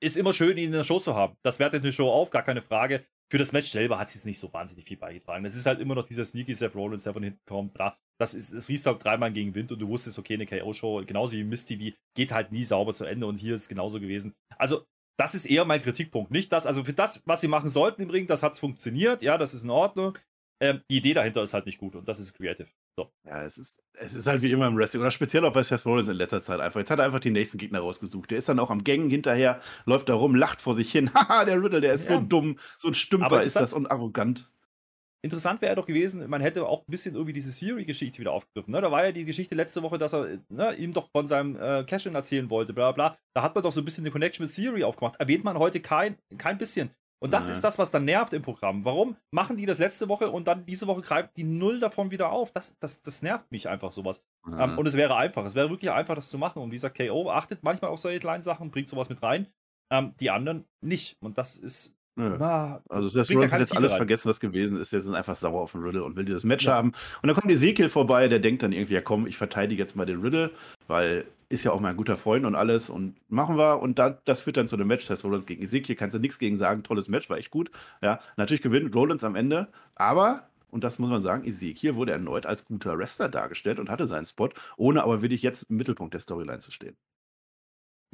ist immer schön, ihn in der Show zu haben. Das wertet eine Show auf, gar keine Frage. Für das Match selber hat es jetzt nicht so wahnsinnig viel beigetragen. Es ist halt immer noch dieser sneaky Seth Rollins, der von hinten kommt. Bla. Das ist, es riecht halt dreimal gegen Wind und du wusstest, okay, eine KO-Show, genauso wie Miss TV, geht halt nie sauber zu Ende und hier ist es genauso gewesen. Also, das ist eher mein Kritikpunkt. Nicht das, also für das, was sie machen sollten im Ring, das hat es funktioniert, ja, das ist in Ordnung. Ähm, die Idee dahinter ist halt nicht gut und das ist creative. So. Ja, es ist, es ist halt wie immer im Wrestling oder speziell auch bei Seth Rollins in letzter Zeit einfach. Jetzt hat er einfach die nächsten Gegner rausgesucht. Der ist dann auch am Gängen hinterher, läuft da rum, lacht vor sich hin. <laughs> Haha, der Riddle, der ist ja. so dumm, so ein Stümper ist das und arrogant. Interessant wäre doch gewesen, man hätte auch ein bisschen irgendwie diese Siri-Geschichte wieder aufgegriffen. Ne? Da war ja die Geschichte letzte Woche, dass er ne, ihm doch von seinem äh, Cash-In erzählen wollte, bla bla. Da hat man doch so ein bisschen eine Connection mit Siri aufgemacht. Erwähnt man heute kein, kein bisschen. Und das ja. ist das, was dann nervt im Programm. Warum machen die das letzte Woche und dann diese Woche greift die Null davon wieder auf? Das, das, das nervt mich einfach sowas. Ja. Ähm, und es wäre einfach. Es wäre wirklich einfach, das zu machen. Und wie gesagt, KO achtet manchmal auf solche kleinen Sachen, bringt sowas mit rein. Ähm, die anderen nicht. Und das ist. Na, also das Rollins hat jetzt alles rein. vergessen, was gewesen ist. Jetzt sind einfach sauer auf den Riddle und will dieses Match ja. haben. Und dann kommt Ezekiel vorbei, der denkt dann irgendwie, ja komm, ich verteidige jetzt mal den Riddle, weil ist ja auch mein guter Freund und alles und machen wir. Und da, das führt dann zu einem Match, das heißt Rollins gegen Ezekiel, kannst du nichts gegen sagen, tolles Match, war echt gut. Ja, natürlich gewinnt Rollins am Ende, aber und das muss man sagen, Ezekiel wurde erneut als guter Wrestler dargestellt und hatte seinen Spot, ohne aber wirklich jetzt im Mittelpunkt der Storyline zu stehen.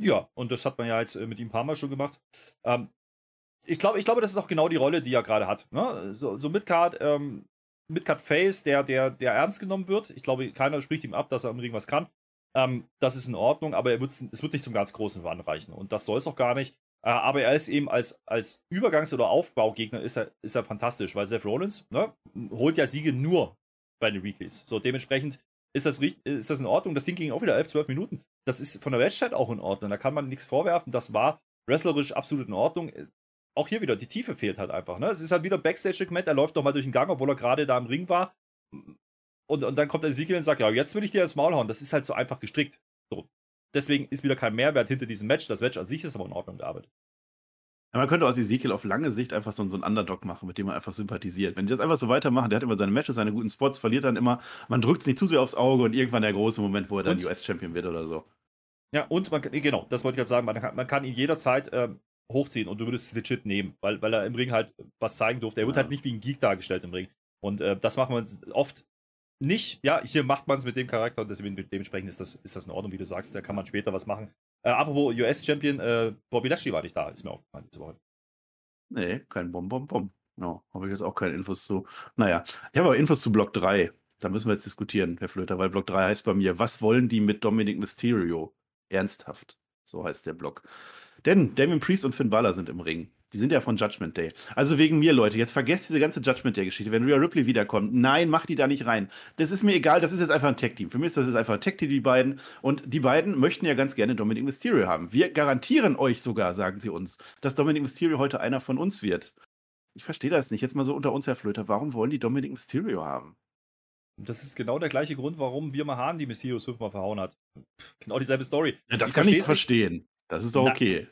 Ja, und das hat man ja jetzt äh, mit ihm ein paar Mal schon gemacht. Ähm, ich glaube, ich glaube, das ist auch genau die Rolle, die er gerade hat. Ne? So, so Midcard, ähm, Midcard Face, der, der, der ernst genommen wird. Ich glaube, keiner spricht ihm ab, dass er im Ring was kann. Ähm, das ist in Ordnung, aber er es wird nicht zum ganz großen ranreichen. Und das soll es auch gar nicht. Äh, aber er ist eben als, als Übergangs- oder Aufbaugegner ist er, ist er fantastisch, weil Seth Rollins ne, holt ja Siege nur bei den Weeklies. So, dementsprechend ist das, ist das in Ordnung. Das Ding ging auch wieder 11, 12 Minuten. Das ist von der Matchzeit auch in Ordnung. Da kann man nichts vorwerfen. Das war wrestlerisch absolut in Ordnung auch hier wieder, die Tiefe fehlt halt einfach. Ne? Es ist halt wieder Backstage-Segment, er läuft doch mal durch den Gang, obwohl er gerade da im Ring war. Und, und dann kommt Ezekiel und sagt, ja, jetzt will ich dir ins Maul hauen. Das ist halt so einfach gestrickt. So. Deswegen ist wieder kein Mehrwert hinter diesem Match. Das Match an sich ist aber in Ordnung gearbeitet. Ja, man könnte aus Ezekiel auf lange Sicht einfach so, so einen Underdog machen, mit dem man einfach sympathisiert. Wenn die das einfach so weitermachen, der hat immer seine Matches, seine guten Spots, verliert dann immer, man drückt es nicht zu sehr aufs Auge und irgendwann der große Moment, wo er dann US-Champion wird oder so. Ja, und man, genau, das wollte ich gerade sagen, man kann, man kann ihn jederzeit ähm, hochziehen und du würdest es legit nehmen, weil, weil er im Ring halt was zeigen durfte. Er wird halt nicht wie ein Geek dargestellt im Ring. Und äh, das machen wir oft nicht. Ja, hier macht man es mit dem Charakter und deswegen dementsprechend ist das, ist das in Ordnung, wie du sagst. Da kann man später was machen. Äh, apropos US-Champion, äh, Bobby Lashley war nicht da, ist mir aufgefallen diese Woche. Nee, kein Bom Bom Bom. No, habe ich jetzt auch keine Infos zu. Naja, ich habe aber Infos zu Block 3. Da müssen wir jetzt diskutieren, Herr Flöter, weil Block 3 heißt bei mir, was wollen die mit Dominic Mysterio? Ernsthaft. So heißt der Block. Denn Damien Priest und Finn Balor sind im Ring. Die sind ja von Judgment Day. Also wegen mir, Leute, jetzt vergesst diese ganze Judgment Day-Geschichte. Wenn Rhea Ripley wiederkommt, nein, mach die da nicht rein. Das ist mir egal, das ist jetzt einfach ein Tech-Team. Für mich ist das jetzt einfach ein Tech-Team, die beiden. Und die beiden möchten ja ganz gerne Dominic Mysterio haben. Wir garantieren euch sogar, sagen sie uns, dass Dominic Mysterio heute einer von uns wird. Ich verstehe das nicht. Jetzt mal so unter uns, Herr Flöter. Warum wollen die Dominic Mysterio haben? Das ist genau der gleiche Grund, warum wir Mahan die Mysterio fünfmal verhauen hat. Genau dieselbe Story. Ja, das ich kann ich verstehen. Das ist doch okay.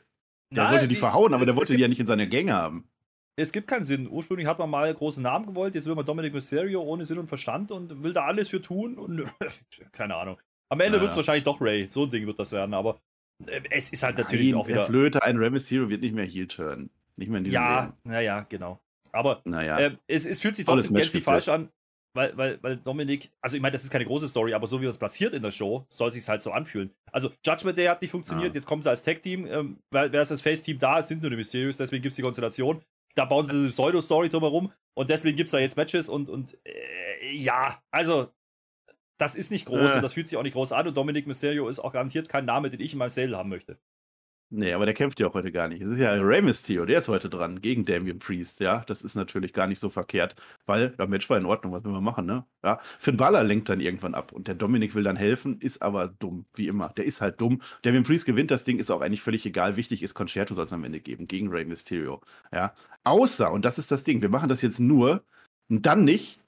Der Na, wollte die, verhauen, aber der wollte die ja nicht in seine Gänge haben. Es gibt keinen Sinn. Ursprünglich hat man mal große Namen gewollt, jetzt will man Dominic Mysterio ohne Sinn und Verstand und will da alles für tun und <laughs> keine Ahnung. Am Ende ja. wird es wahrscheinlich doch Ray. So ein Ding wird das werden, aber äh, es ist halt natürlich Nein, auch wieder. Der Flöte, ein Rey Mysterio wird nicht mehr Heel turn. Nicht mehr in diesem Ja, naja, genau. Aber naja. äh, es, es fühlt sich trotzdem gänzlich falsch an weil, weil, weil Dominik, also ich meine, das ist keine große Story, aber so wie es platziert in der Show, soll sich halt so anfühlen. Also Judgment Day hat nicht funktioniert, ah. jetzt kommen sie als Tag-Team, ähm, wer, wer ist das Face-Team da? Es sind nur die Mysterios, deswegen gibt es die Konstellation. Da bauen sie eine Pseudo-Story drumherum und deswegen gibt es da jetzt Matches und, und äh, ja, also das ist nicht groß äh. und das fühlt sich auch nicht groß an und Dominic Mysterio ist auch garantiert kein Name, den ich in meinem Stable haben möchte. Nee, aber der kämpft ja auch heute gar nicht. Es ist ja Rey Mysterio, der ist heute dran gegen Damien Priest, ja. Das ist natürlich gar nicht so verkehrt, weil, ja, Match war in Ordnung, was will man machen, ne? Ja, Finn Balor lenkt dann irgendwann ab und der Dominik will dann helfen, ist aber dumm, wie immer. Der ist halt dumm. Damien Priest gewinnt das Ding, ist auch eigentlich völlig egal. Wichtig ist, Concerto soll es am Ende geben gegen Rey Mysterio, ja. Außer, und das ist das Ding, wir machen das jetzt nur, und dann nicht,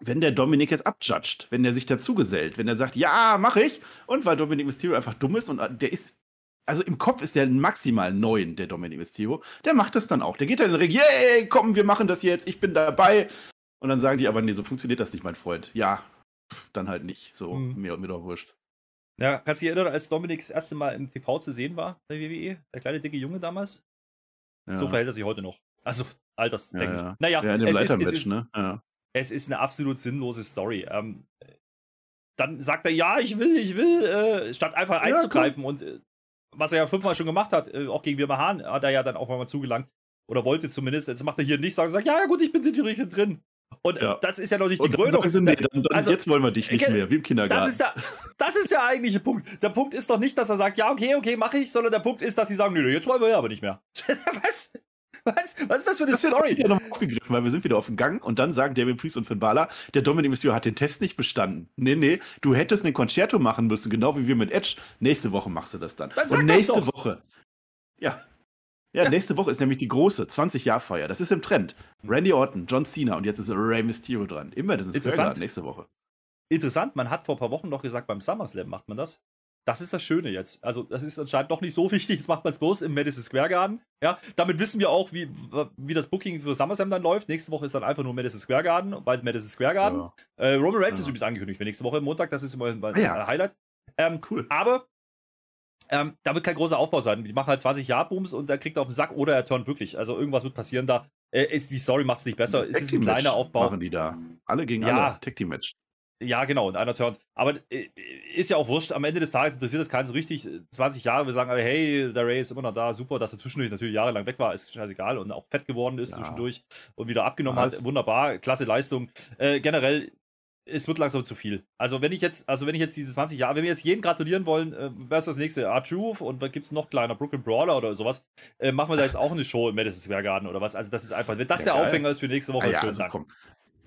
wenn der Dominik jetzt abjudgt, wenn der sich dazu gesellt, wenn er sagt, ja, mach ich, und weil Dominik Mysterio einfach dumm ist und äh, der ist also im Kopf ist der maximal neun, der Dominic Mysterio. Der macht das dann auch. Der geht dann in den Ring, yay, komm, wir machen das jetzt, ich bin dabei. Und dann sagen die aber, nee, so funktioniert das nicht, mein Freund. Ja, dann halt nicht. So, mhm. mir, mir doch wurscht. Ja, kannst du dich erinnern, als Dominik das erste Mal im TV zu sehen war bei WWE? Der kleine, dicke Junge damals? Ja. So verhält er sich heute noch. Also, alterstechnisch. Ja, ja. Naja, Ja, in dem es, ist, es, ist, ne? Ja. es ist eine absolut sinnlose Story. Ähm, dann sagt er, ja, ich will, ich will, äh, statt einfach einzugreifen und äh, was er ja fünfmal schon gemacht hat, äh, auch gegen Wirma Hahn, hat er ja dann auch mal zugelangt. Oder wollte zumindest. Jetzt macht er hier nichts, sagt, ja, ja, gut, ich bin in die Richtung drin. Und äh, Ja. das ist ja noch nicht die Und Krönung. sagen sie, nee, dann, dann Also, jetzt wollen wir dich nicht äh, mehr, wie im Kindergarten. Das ist, der, das ist der eigentliche Punkt. Der Punkt ist doch nicht, dass er sagt, ja, okay, okay, mache ich, sondern der Punkt ist, dass sie sagen, nö, jetzt wollen wir ja aber nicht mehr. <laughs> Was? <laughs> Was? Was ist das für eine Das Story? wieder nochmal aufgegriffen, weil wir sind wieder auf dem Gang und dann sagen Damien Priest und Finn Balor, der Dominic Mysterio hat den Test nicht bestanden. Nee, nee, du hättest einen Concerto machen müssen, genau wie wir mit Edge. Nächste Woche machst du das dann. Dann und nächste. Woche. Ja. <laughs> Ja, nächste Woche ist nämlich die große 20-Jahr-Feier. Das ist im Trend. Randy Orton, John Cena und jetzt ist Rey Mysterio dran. Immer das ist Interessant. Interessant. nächste Woche. Interessant, man hat vor ein paar Wochen noch gesagt, beim SummerSlam macht man das. Das ist das Schöne jetzt. Also, das ist anscheinend doch nicht so <laughs> wichtig. Jetzt macht man es bloß im Madison Square Garden. Ja, damit wissen wir auch, wie, wie das Booking für SummerSlam dann läuft. Nächste Woche ist dann einfach nur Madison Square Garden, weil es Madison Square Garden. Ja. Äh, Roman Reigns Ja. ist übrigens angekündigt für nächste Woche Montag. Das ist immer ein, Ah ja. Highlight. Ähm, Cool. aber ähm, da wird kein großer Aufbau sein. Die machen halt 20 Jahre Booms und der kriegt auf den Sack oder er turnt wirklich. Also irgendwas wird passieren da. Äh, ist, die Story macht es nicht besser. Es ist ein kleiner Aufbau. Machen die da. Alle gegen Ja. alle. Tag Team Match. Ja, genau, und einer turnt. Aber äh, ist ja auch wurscht. Am Ende des Tages interessiert das keinen so richtig. 20 Jahre, wir sagen alle, hey, der Ray ist immer noch da, super, dass er zwischendurch natürlich jahrelang weg war, ist scheißegal und auch fett geworden ist Ja. zwischendurch und wieder abgenommen Was? hat. Wunderbar, klasse Leistung. Äh, generell, es wird langsam zu viel. Also wenn ich jetzt, also wenn ich jetzt diese 20 Jahre, wenn wir jetzt jeden gratulieren wollen, äh, wer ist das nächste? R-Truth und was gibt es noch kleiner? Brooklyn Brawler oder sowas. Äh, machen wir da jetzt auch eine Show im Madison Square Garden oder was? Also das ist einfach, wenn das Ja, der geil. Aufhänger ist für nächste Woche, Ah, ja, schönen also Dank. komm.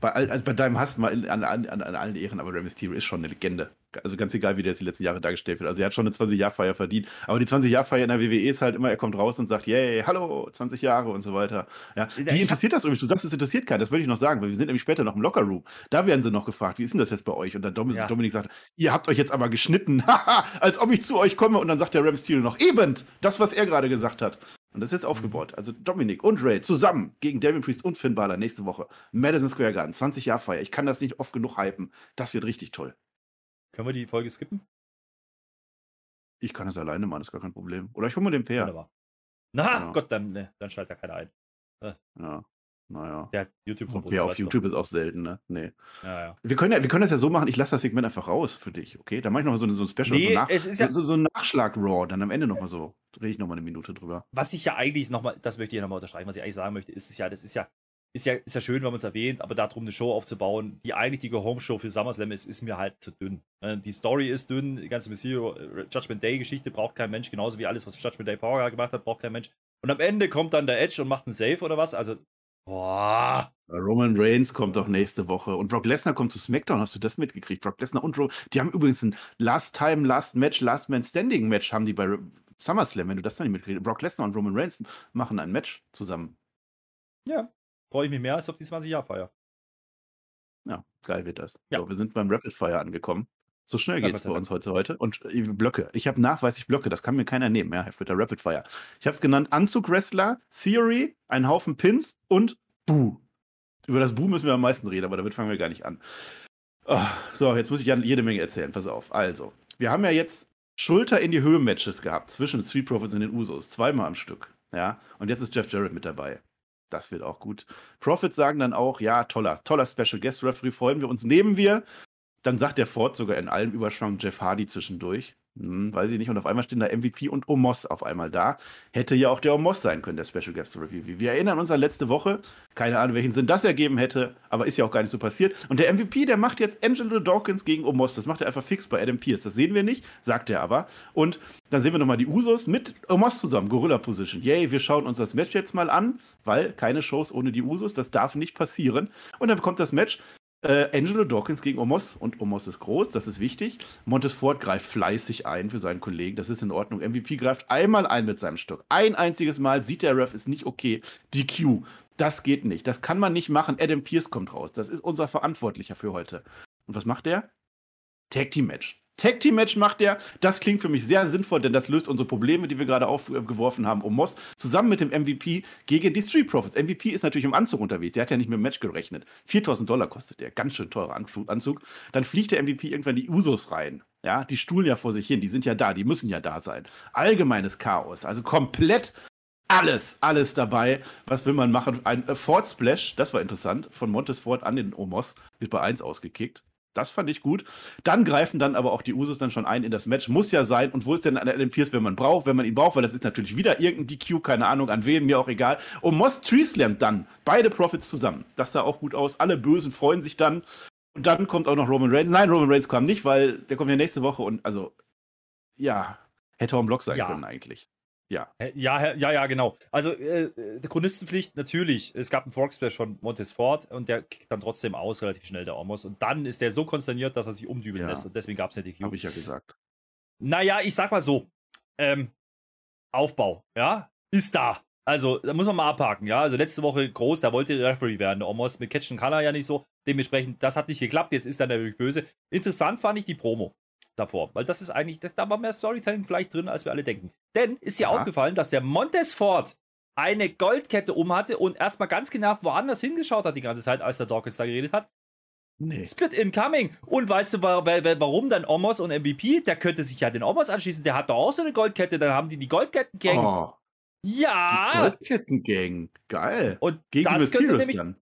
Bei, also bei deinem Hass mal in, an, an, an allen Ehren, aber Rey Mysterio ist schon eine Legende. Also ganz egal, wie der jetzt die letzten Jahre dargestellt wird. Also er hat schon eine 20-Jahr-Feier verdient. Aber die 20-Jahr-Feier in der WWE ist halt immer, er kommt raus und sagt, yay, hallo, 20 Jahre und so weiter. Ja, die interessiert das übrigens. Du sagst, es interessiert keinen. Das würde ich noch sagen, weil wir sind nämlich später noch im Lockerroom. Da werden sie noch gefragt, wie ist denn das jetzt bei euch? Und dann Dominik, Ja. Dominik sagt, ihr habt euch jetzt aber geschnitten. <laughs> Haha, als ob ich zu euch komme. Und dann sagt der Rey Mysterio noch, eben, das, was er gerade gesagt hat. Und das ist jetzt aufgebaut. Also Dominik und Ray zusammen gegen Damien Priest und Finn Balor nächste Woche. Madison Square Garden, 20 Jahre Feier. Ich kann das nicht oft genug hypen. Das wird richtig toll. Können wir die Folge skippen? Ich kann das alleine machen, ist gar kein Problem. Oder ich hole mir den Pair. Wunderbar. Na, Ja. Gott, dann, ne, dann schaltet da keiner ein. Ja, naja. Der YouTube von Pair auf YouTube ist auch selten, ne? Nee. Ja, ja. Wir können, ja, wir können das ja so machen, ich lasse das Segment einfach raus für dich, okay? Dann mache ich noch mal so, eine- so ein Special, Nee, so, nach, es ist ja- so, so, ein Nachschlag-Raw, dann am Ende noch mal so. Rede ich noch mal eine Minute drüber. Was ich ja eigentlich nochmal, das möchte ich ja nochmal unterstreichen, was ich eigentlich sagen möchte, ist es ja, das ist ja, ist ja, ist ja schön, wenn man es erwähnt, aber darum eine Show aufzubauen, die eigentlich die Go-Home-Show für SummerSlam ist, ist mir halt zu dünn. Äh, Die Story ist dünn, die ganze Mysterio äh, Judgment Day-Geschichte braucht kein Mensch, genauso wie alles, was Judgment Day vorher gemacht hat, braucht kein Mensch. Und am Ende kommt dann der Edge und macht einen Save oder was, also, boah. Roman Reigns kommt doch nächste Woche und Brock Lesnar kommt zu SmackDown. Hast du das mitgekriegt? Brock Lesnar und Ro Die haben übrigens ein Last Time, Last Match, Last Man Standing Match haben die bei SummerSlam, wenn du das noch nicht mitgekriegt hast. Brock Lesnar und Roman Reigns machen ein Match zusammen. Ja, freue ich mich mehr als auf die 20 Jahre Feier. Ja, geil wird das. Ja. So, wir sind beim Rapid Fire angekommen. So schnell Gott sei bei uns heute heute. Und äh, Blöcke. Ich habe nachweislich Blöcke, das kann mir keiner nehmen, ja, für der Rapid Fire. Ich habe es genannt Anzug-Wrestler, Theory, ein Haufen Pins und Boo. Über das Boo müssen wir am meisten reden, aber damit fangen wir gar nicht an. Ah, so, jetzt muss ich ja jede Menge erzählen. Pass auf. Also, wir haben ja jetzt Schulter in die Höhe Matches gehabt zwischen den Street Profits und den Usos. Zweimal am Stück. Ja, und jetzt ist Jeff Jarrett mit dabei. Das wird auch gut. Profits sagen dann auch, ja, toller, toller Special Guest Referee, freuen wir uns, nehmen wir. Dann sagt der Ford sogar in allem Überschwang Jeff Hardy zwischendurch. Hm, weiß ich nicht. Und auf einmal stehen da MVP und Omos auf einmal da. Hätte ja auch der Omos sein können, der Special Guest Review. Wir erinnern uns an letzte Woche. Keine Ahnung, welchen Sinn das ergeben hätte, aber ist ja auch gar nicht so passiert. Und der MVP, der macht jetzt Angelo Dawkins gegen Omos. Das macht er einfach fix bei Adam Pierce. Das sehen wir nicht, sagt er aber. Und dann sehen wir nochmal die Usos mit Omos zusammen, Gorilla Position. Yay, wir schauen uns das Match jetzt mal an, weil keine Shows ohne die Usos, das darf nicht passieren. Und dann kommt das Match. Äh, Angelo Dawkins gegen Omos und Omos ist groß, das ist wichtig. Montes Ford greift fleißig ein für seinen Kollegen, das ist in Ordnung. MVP greift einmal ein mit seinem Stock. Ein einziges Mal sieht der Ref, ist nicht okay. DQ, das geht nicht, das kann man nicht machen. Adam Pierce kommt raus, das ist unser Verantwortlicher für heute. Und was macht der? Tag Team Match. Tag Team Match macht er. Das klingt für mich sehr sinnvoll, denn das löst unsere Probleme, die wir gerade aufgeworfen haben, um Moss zusammen mit dem MVP gegen die Street Profits. MVP ist natürlich im Anzug unterwegs. Der hat ja nicht mit dem Match gerechnet. 4000 Dollar kostet der. Ganz schön teurer Anzug. Dann fliegt der MVP irgendwann die Usos rein. Ja, die stuhlen ja vor sich hin. Die sind ja da. Die müssen ja da sein. Allgemeines Chaos. Also komplett alles, alles dabei. Was will man machen? Ein äh, Ford Splash, das war interessant, von Montes Ford an den Omos, wird bei 1 ausgekickt. Das fand ich gut. Dann greifen dann aber auch die Usos dann schon ein in das Match. Muss ja sein. Und wo ist denn Adam Pierce, wenn man braucht, wenn man ihn braucht? Weil das ist natürlich wieder irgendein DQ, keine Ahnung an wen, mir auch egal. Und Moss Tree Slam dann. Beide Profits zusammen. Das sah auch gut aus. Alle Bösen freuen sich dann. Und dann kommt auch noch Roman Reigns. Nein, Roman Reigns kam nicht, weil der kommt ja nächste Woche und also, ja, hätte auch ein Block sein ja. können eigentlich. Ja. Ja, ja, ja, genau. Also, äh, der Chronistenpflicht, natürlich. Es gab einen Fork Splash von Montes Ford und der kickt dann trotzdem aus, relativ schnell, der Omos. Und dann ist der so konsterniert, dass er sich umdübeln ja. lässt. Und deswegen gab es eine DQ. Habe ich ja gesagt. Naja, ich sag mal so. Ähm, Aufbau, ja, ist da. Also, da muss man mal abhaken, ja. Also, letzte Woche groß, da wollte der Referee werden. Der Omos mit Catchen kann er ja nicht so. Dementsprechend, das hat nicht geklappt. Jetzt ist er natürlich böse. Interessant fand ich die Promo davor. Weil das ist eigentlich, das, da war mehr Storytelling vielleicht drin, als wir alle denken. Denn ist dir ja. aufgefallen, dass der Montesfort eine Goldkette um hatte und erstmal ganz genau woanders hingeschaut hat die ganze Zeit, als der Dawkins da geredet hat. Nee. Split incoming. Und weißt du, warum dann Omos und MVP? Der könnte sich ja den Omos anschließen. Der hat doch auch so eine Goldkette. Dann haben die die Goldketten-Gang. Oh. Ja. Die Goldketten-Gang. Geil. Und Gegen das könnte, nämlich, dann.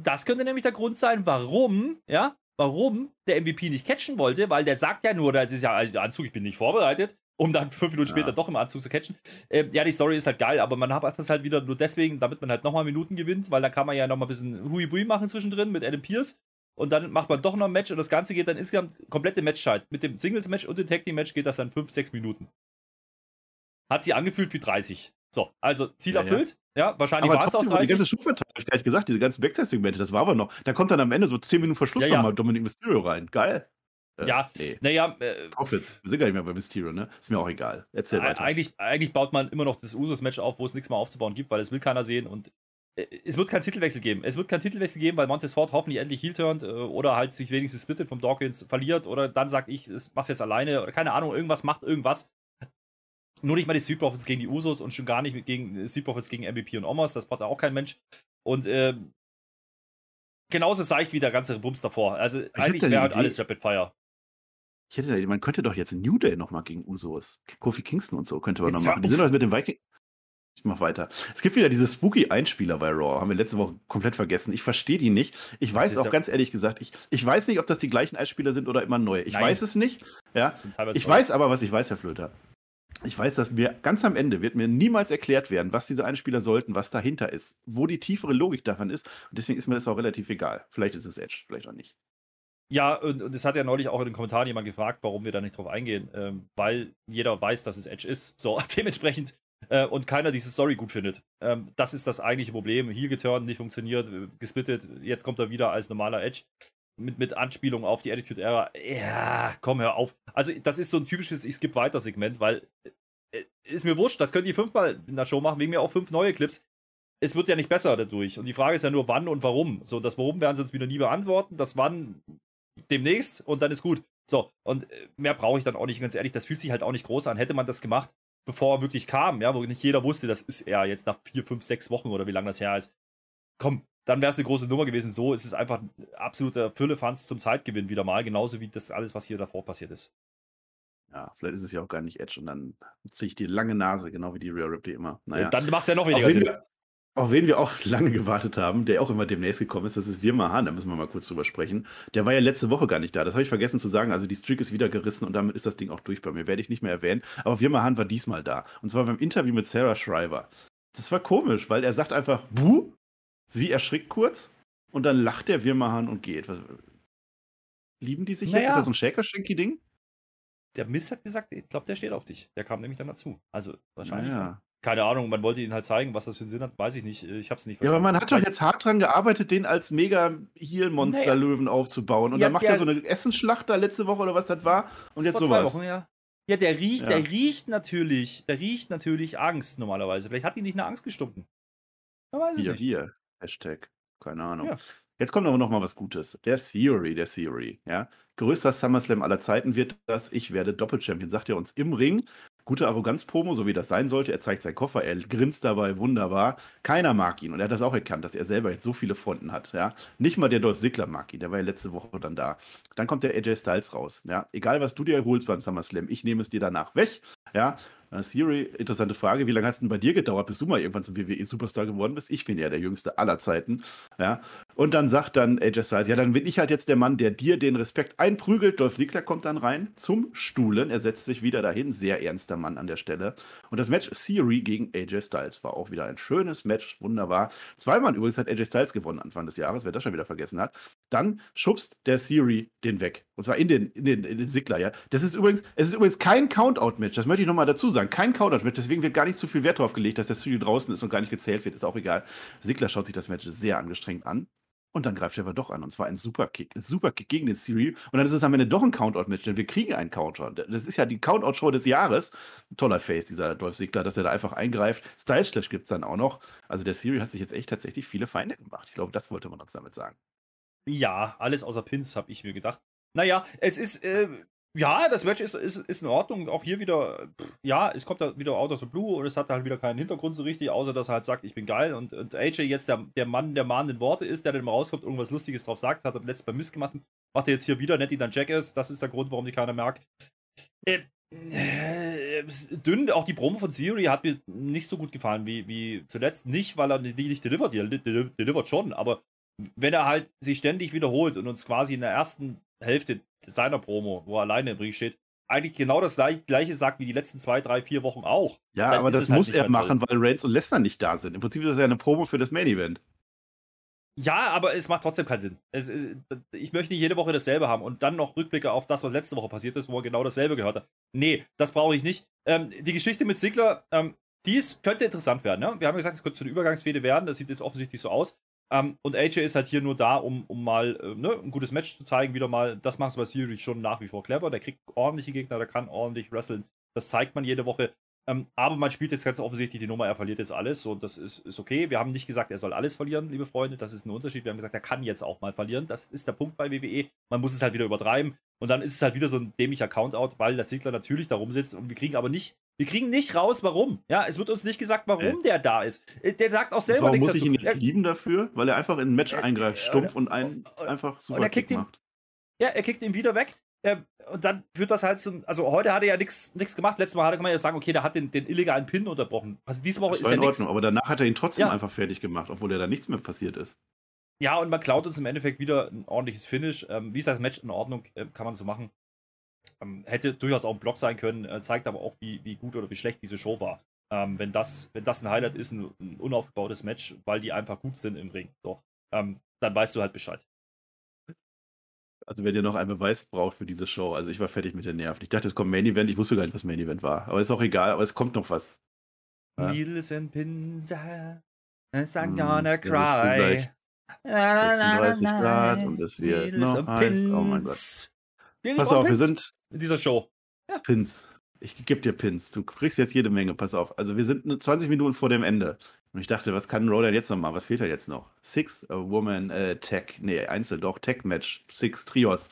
das könnte nämlich der Grund sein, warum, ja, warum der MVP nicht catchen wollte, weil der sagt ja nur, das ist ja also Anzug, ich bin nicht vorbereitet, um dann fünf Minuten später ja. doch im Anzug zu catchen. Ähm, ja, die Story ist halt geil, aber man hat das halt wieder nur deswegen, damit man halt nochmal Minuten gewinnt, weil da kann man ja nochmal ein bisschen Hui-Bui machen zwischendrin mit Adam Pierce. Und dann macht man doch noch ein Match und das Ganze geht dann insgesamt komplette Matchzeit. Mit dem Singles-Match und dem Tag-Team-Match geht das dann 5, 6 Minuten. Hat sich angefühlt wie 30. So, also Ziel ja, erfüllt. Ja, ja wahrscheinlich war es auch 30. Die ganze Schubverteilung, habe ich gar nicht gesagt, diese ganzen Backstage-Segmente, das war aber noch. Da kommt dann am Ende so 10 Minuten vor Schluss ja, nochmal Dominic Mysterio rein. Geil. Äh, ja, nee. naja. Äh, Profits. Wir sind gar nicht mehr bei Mysterio, ne? Ist mir auch egal. Erzähl weiter. Eigentlich, eigentlich baut man immer noch das Usos-Match auf, wo es nichts mehr aufzubauen gibt, weil es will keiner sehen und äh, es wird keinen Titelwechsel geben. Es wird keinen Titelwechsel geben, weil Montes Ford hoffentlich endlich heel turnt äh, oder halt sich wenigstens splittet vom Dawkins, verliert oder dann sagt ich, das mach's jetzt alleine oder keine Ahnung, irgendwas macht irgendwas. Nur nicht mal die Street Profits gegen die Usos und schon gar nicht gegen Street Profits gegen MVP und Omos. Das braucht auch kein Mensch. Und äh, genauso seicht wie der ganze Bums davor. Also ich eigentlich wäre halt alles Rapid Fire. Ich hätte, man könnte doch jetzt New Day nochmal gegen Usos. Kofi Kingston und so könnte man noch machen. Die sind doch mit dem Viking. Ich mach weiter. Es gibt wieder diese spooky Einspieler bei Raw. Haben wir letzte Woche komplett vergessen. Ich verstehe die nicht. Ich weiß auch ja ganz ehrlich gesagt, ich, ich weiß nicht, ob das die gleichen Einspieler sind oder immer neue. Ich Nein. weiß es nicht. Ja. Ich weiß aber, was ich weiß, Herr Flöter ich weiß, dass mir ganz am Ende wird mir niemals erklärt werden, was diese Einspieler sollten, was dahinter ist, wo die tiefere Logik davon ist. Und deswegen ist mir das auch relativ egal. Vielleicht ist es Edge, vielleicht auch nicht. Ja, und, und das hat ja neulich auch in den Kommentaren jemand gefragt, warum wir da nicht drauf eingehen, ähm, weil jeder weiß, dass es Edge ist. So, <laughs> dementsprechend. Äh, und keiner diese Story gut findet. Ähm, das ist das eigentliche Problem. Hier geturnt, nicht funktioniert, gesplittet. Jetzt kommt er wieder als normaler Edge mit, mit Anspielung auf die Attitude Era. Ja, komm, hör auf. Also, das ist so ein typisches Ich skip weiter Segment, weil äh, ist mir wurscht, das könnt ihr fünfmal in der Show machen, wegen mir auch fünf neue Clips. Es wird ja nicht besser dadurch. Und die Frage ist ja nur, wann und warum. So, das Warum werden sie uns wieder nie beantworten, das Wann demnächst und dann ist gut. So, und äh, mehr brauche ich dann auch nicht, ganz ehrlich. Das fühlt sich halt auch nicht groß an. Hätte man das gemacht, bevor er wirklich kam, ja, wo nicht jeder wusste, das ist er jetzt nach vier, fünf, sechs Wochen oder wie lange das her ist. Komm, dann wäre es eine große Nummer gewesen. So ist es einfach ein absoluter Füllefanz zum Zeitgewinn wieder mal, genauso wie das alles, was hier davor passiert ist. Ja, vielleicht ist es ja auch gar nicht Edge und dann ziehe ich die lange Nase, genau wie die Real Ripley immer. Naja. Dann macht es ja noch weniger Sinn. Wir, auf wen wir auch <laughs> lange gewartet haben, der auch immer demnächst gekommen ist, das ist Wirma Hahn, da müssen wir mal kurz drüber sprechen. Der war ja letzte Woche gar nicht da, das habe ich vergessen zu sagen. Also die Streak ist wieder gerissen und damit ist das Ding auch durch bei mir, werde ich nicht mehr erwähnen. Aber Wirma Hahn war diesmal da und zwar beim Interview mit Sarah Schreiber. Das war komisch, weil er sagt einfach, Buh, sie erschrickt kurz und dann lacht der Wirmahahn und geht. Was, lieben die sich naja. jetzt? Ist das so ein Shaker-Shanky-Ding? Der Mist hat gesagt, ich glaube, der steht auf dich. Der kam nämlich dann dazu. Also wahrscheinlich. Naja. Keine Ahnung, man wollte ihn halt zeigen, was das für einen Sinn hat, weiß ich nicht. Ich habe es nicht verstanden. Ja, aber man hat doch jetzt hart dran gearbeitet, den als mega Heal-Monster-Löwen naja. aufzubauen. Und ja, dann macht er so eine Essensschlacht da letzte Woche oder was das war. Und das jetzt vor sowas. Zwei Wochen, ja. Ja, der riecht, ja. der riecht natürlich, der riecht natürlich Angst normalerweise. Vielleicht hat ihn nicht eine Angst gestunken. Man weiß es hier, nicht. hier. Hashtag. Keine Ahnung. Ja. Jetzt kommt aber noch mal was Gutes. Der Theory, der Theory, ja. Größter SummerSlam aller Zeiten wird das. Ich werde Doppelchampion, sagt er uns im Ring. Gute Arroganz-Promo, so wie das sein sollte. Er zeigt seinen Koffer, er grinst dabei, wunderbar. Keiner mag ihn und er hat das auch erkannt, dass er selber jetzt so viele Fronten hat. Ja? Nicht mal der Dolph Ziggler mag ihn, der war ja letzte Woche dann da. Dann kommt der AJ Styles raus. Ja? Egal, was du dir holst beim SummerSlam, ich nehme es dir danach weg. Ja? Äh, Siri, interessante Frage. Wie lange hast du denn bei dir gedauert, bis du mal irgendwann zum WWE-Superstar geworden bist? Ich bin ja der Jüngste aller Zeiten. Ja. Und dann sagt dann AJ Styles, ja, dann bin ich halt jetzt der Mann, der dir den Respekt einprügelt. Dolph Ziggler kommt dann rein zum Stuhlen. Er setzt sich wieder dahin. Sehr ernster Mann an der Stelle. Und das Match Siri gegen AJ Styles war auch wieder ein schönes Match. Wunderbar. Zweimal übrigens hat AJ Styles gewonnen Anfang des Jahres, wer das schon wieder vergessen hat. Dann schubst der Siri den weg. Und zwar in den, in den, in den Sigler, ja. Das ist übrigens, es ist übrigens kein Countout-Match. Das möchte ich nochmal dazu sagen. Kein Countout-Match. Deswegen wird gar nicht zu viel Wert darauf gelegt, dass der Siri draußen ist und gar nicht gezählt wird. Ist auch egal. Sigler schaut sich das Match sehr angestrengt an. Und dann greift er aber doch an. Und zwar ein Superkick. Ein Superkick gegen den Siri. Und dann ist es am Ende doch ein Countout-Match, denn wir kriegen einen Counter. Das ist ja die Countout-Show des Jahres. Toller Face, dieser Dolph Ziggler, dass er da einfach eingreift. Styles Clash gibt es dann auch noch. Also der Siri hat sich jetzt echt tatsächlich viele Feinde gemacht. Ich glaube, das wollte man uns damit sagen. Ja, alles außer Pins, habe ich mir gedacht. Naja, es ist, äh, ja, das Match ist, ist, ist in Ordnung. Auch hier wieder, ja, es kommt da wieder out of the blue und es hat halt wieder keinen Hintergrund so richtig, außer dass er halt sagt, ich bin geil. Und, und AJ jetzt der, der Mann der mahnenden Worte ist, der dann mal rauskommt, irgendwas Lustiges drauf sagt, hat er letztes beim Mist gemacht, macht er jetzt hier wieder, nennt ihn dann Jackass. Das ist der Grund, warum die keiner merkt. Äh, äh, dünn, auch die Promo von Siri hat mir nicht so gut gefallen wie, wie zuletzt. Nicht, weil er die nicht delivert, die delivert schon, aber wenn er halt sich ständig wiederholt und uns quasi in der ersten Hälfte seiner Promo, wo er alleine im Ring steht, eigentlich genau das gleiche sagt wie die letzten zwei, drei, vier Wochen auch. Ja, aber das halt muss er machen, toll. weil Reigns und Lesnar nicht da sind. Im Prinzip ist das ja eine Promo für das Main Event. Ja, aber es macht trotzdem keinen Sinn. Es, ich möchte nicht jede Woche dasselbe haben und dann noch Rückblicke auf das, was letzte Woche passiert ist, wo er genau dasselbe gehört hat. Nee, das brauche ich nicht. Ähm, die Geschichte mit Sigler, ähm, die ist, könnte interessant werden. Ne? Wir haben gesagt, es könnte zu einer Übergangsfehde werden. Das sieht jetzt offensichtlich so aus. Ähm, und AJ ist halt hier nur da, um, um mal äh, ne, ein gutes Match zu zeigen. Wieder mal, das macht es bei Siri schon nach wie vor clever. Der kriegt ordentliche Gegner, der kann ordentlich wresteln. Das zeigt man jede Woche. Ähm, aber man spielt jetzt ganz offensichtlich die Nummer, er verliert jetzt alles und das ist, ist okay. Wir haben nicht gesagt, er soll alles verlieren, liebe Freunde. Das ist ein Unterschied. Wir haben gesagt, er kann jetzt auch mal verlieren. Das ist der Punkt bei WWE. Man muss es halt wieder übertreiben. Und dann ist es halt wieder so ein dämlicher Countout, weil der Sigler natürlich da rumsitzt und wir kriegen aber nicht, wir kriegen nicht raus, warum. Ja, es wird uns nicht gesagt, warum äh. der da ist. Äh, der sagt auch selber warum nichts muss ich ihn jetzt lieben dafür? Weil er einfach in ein Match äh, eingreift, stumpf und einen einfach super und er kickt ihn, macht. Ja, er kickt ihn wieder weg. Ähm, und dann führt das halt zum. Also heute hat er ja nichts gemacht. Letztes Mal kann man ja sagen, okay, der hat den, den illegalen Pin unterbrochen. Also diese Woche ist ja nichts. Aber danach hat er ihn trotzdem ja. einfach fertig gemacht, obwohl er da nichts mehr passiert ist. Ja, und man klaut uns im Endeffekt wieder ein ordentliches Finish. Ähm, wie gesagt, das Match in Ordnung, äh, kann man so machen. Ähm, hätte durchaus auch ein Block sein können, äh, zeigt aber auch, wie, wie gut oder wie schlecht diese Show war. Ähm, wenn, das, wenn das ein Highlight ist, ein, ein, unaufgebautes Match, weil die einfach gut sind im Ring, so, ähm, dann weißt du halt Bescheid. Also wenn ihr noch einen Beweis braucht für diese Show, also ich war fertig mit den Nerven. Ich dachte, es kommt Main Event, ich wusste gar nicht, was Main Event war. Aber ist auch egal, aber es kommt noch was. Ja? Needles and pins, I'm gonna cry. 36 Grad und es wird noch heiß. Oh mein Gott. Pass auf, wir sind in dieser Show. Ja. Pins. Ich gebe dir Pins. Du kriegst jetzt jede Menge. Pass auf. Also wir sind 20 Minuten vor dem Ende. Und ich dachte, was kann Rodan jetzt noch machen? Was fehlt da jetzt noch? Six Woman äh, Tech. Nee, Einzel doch. Tech Match. Six Trios.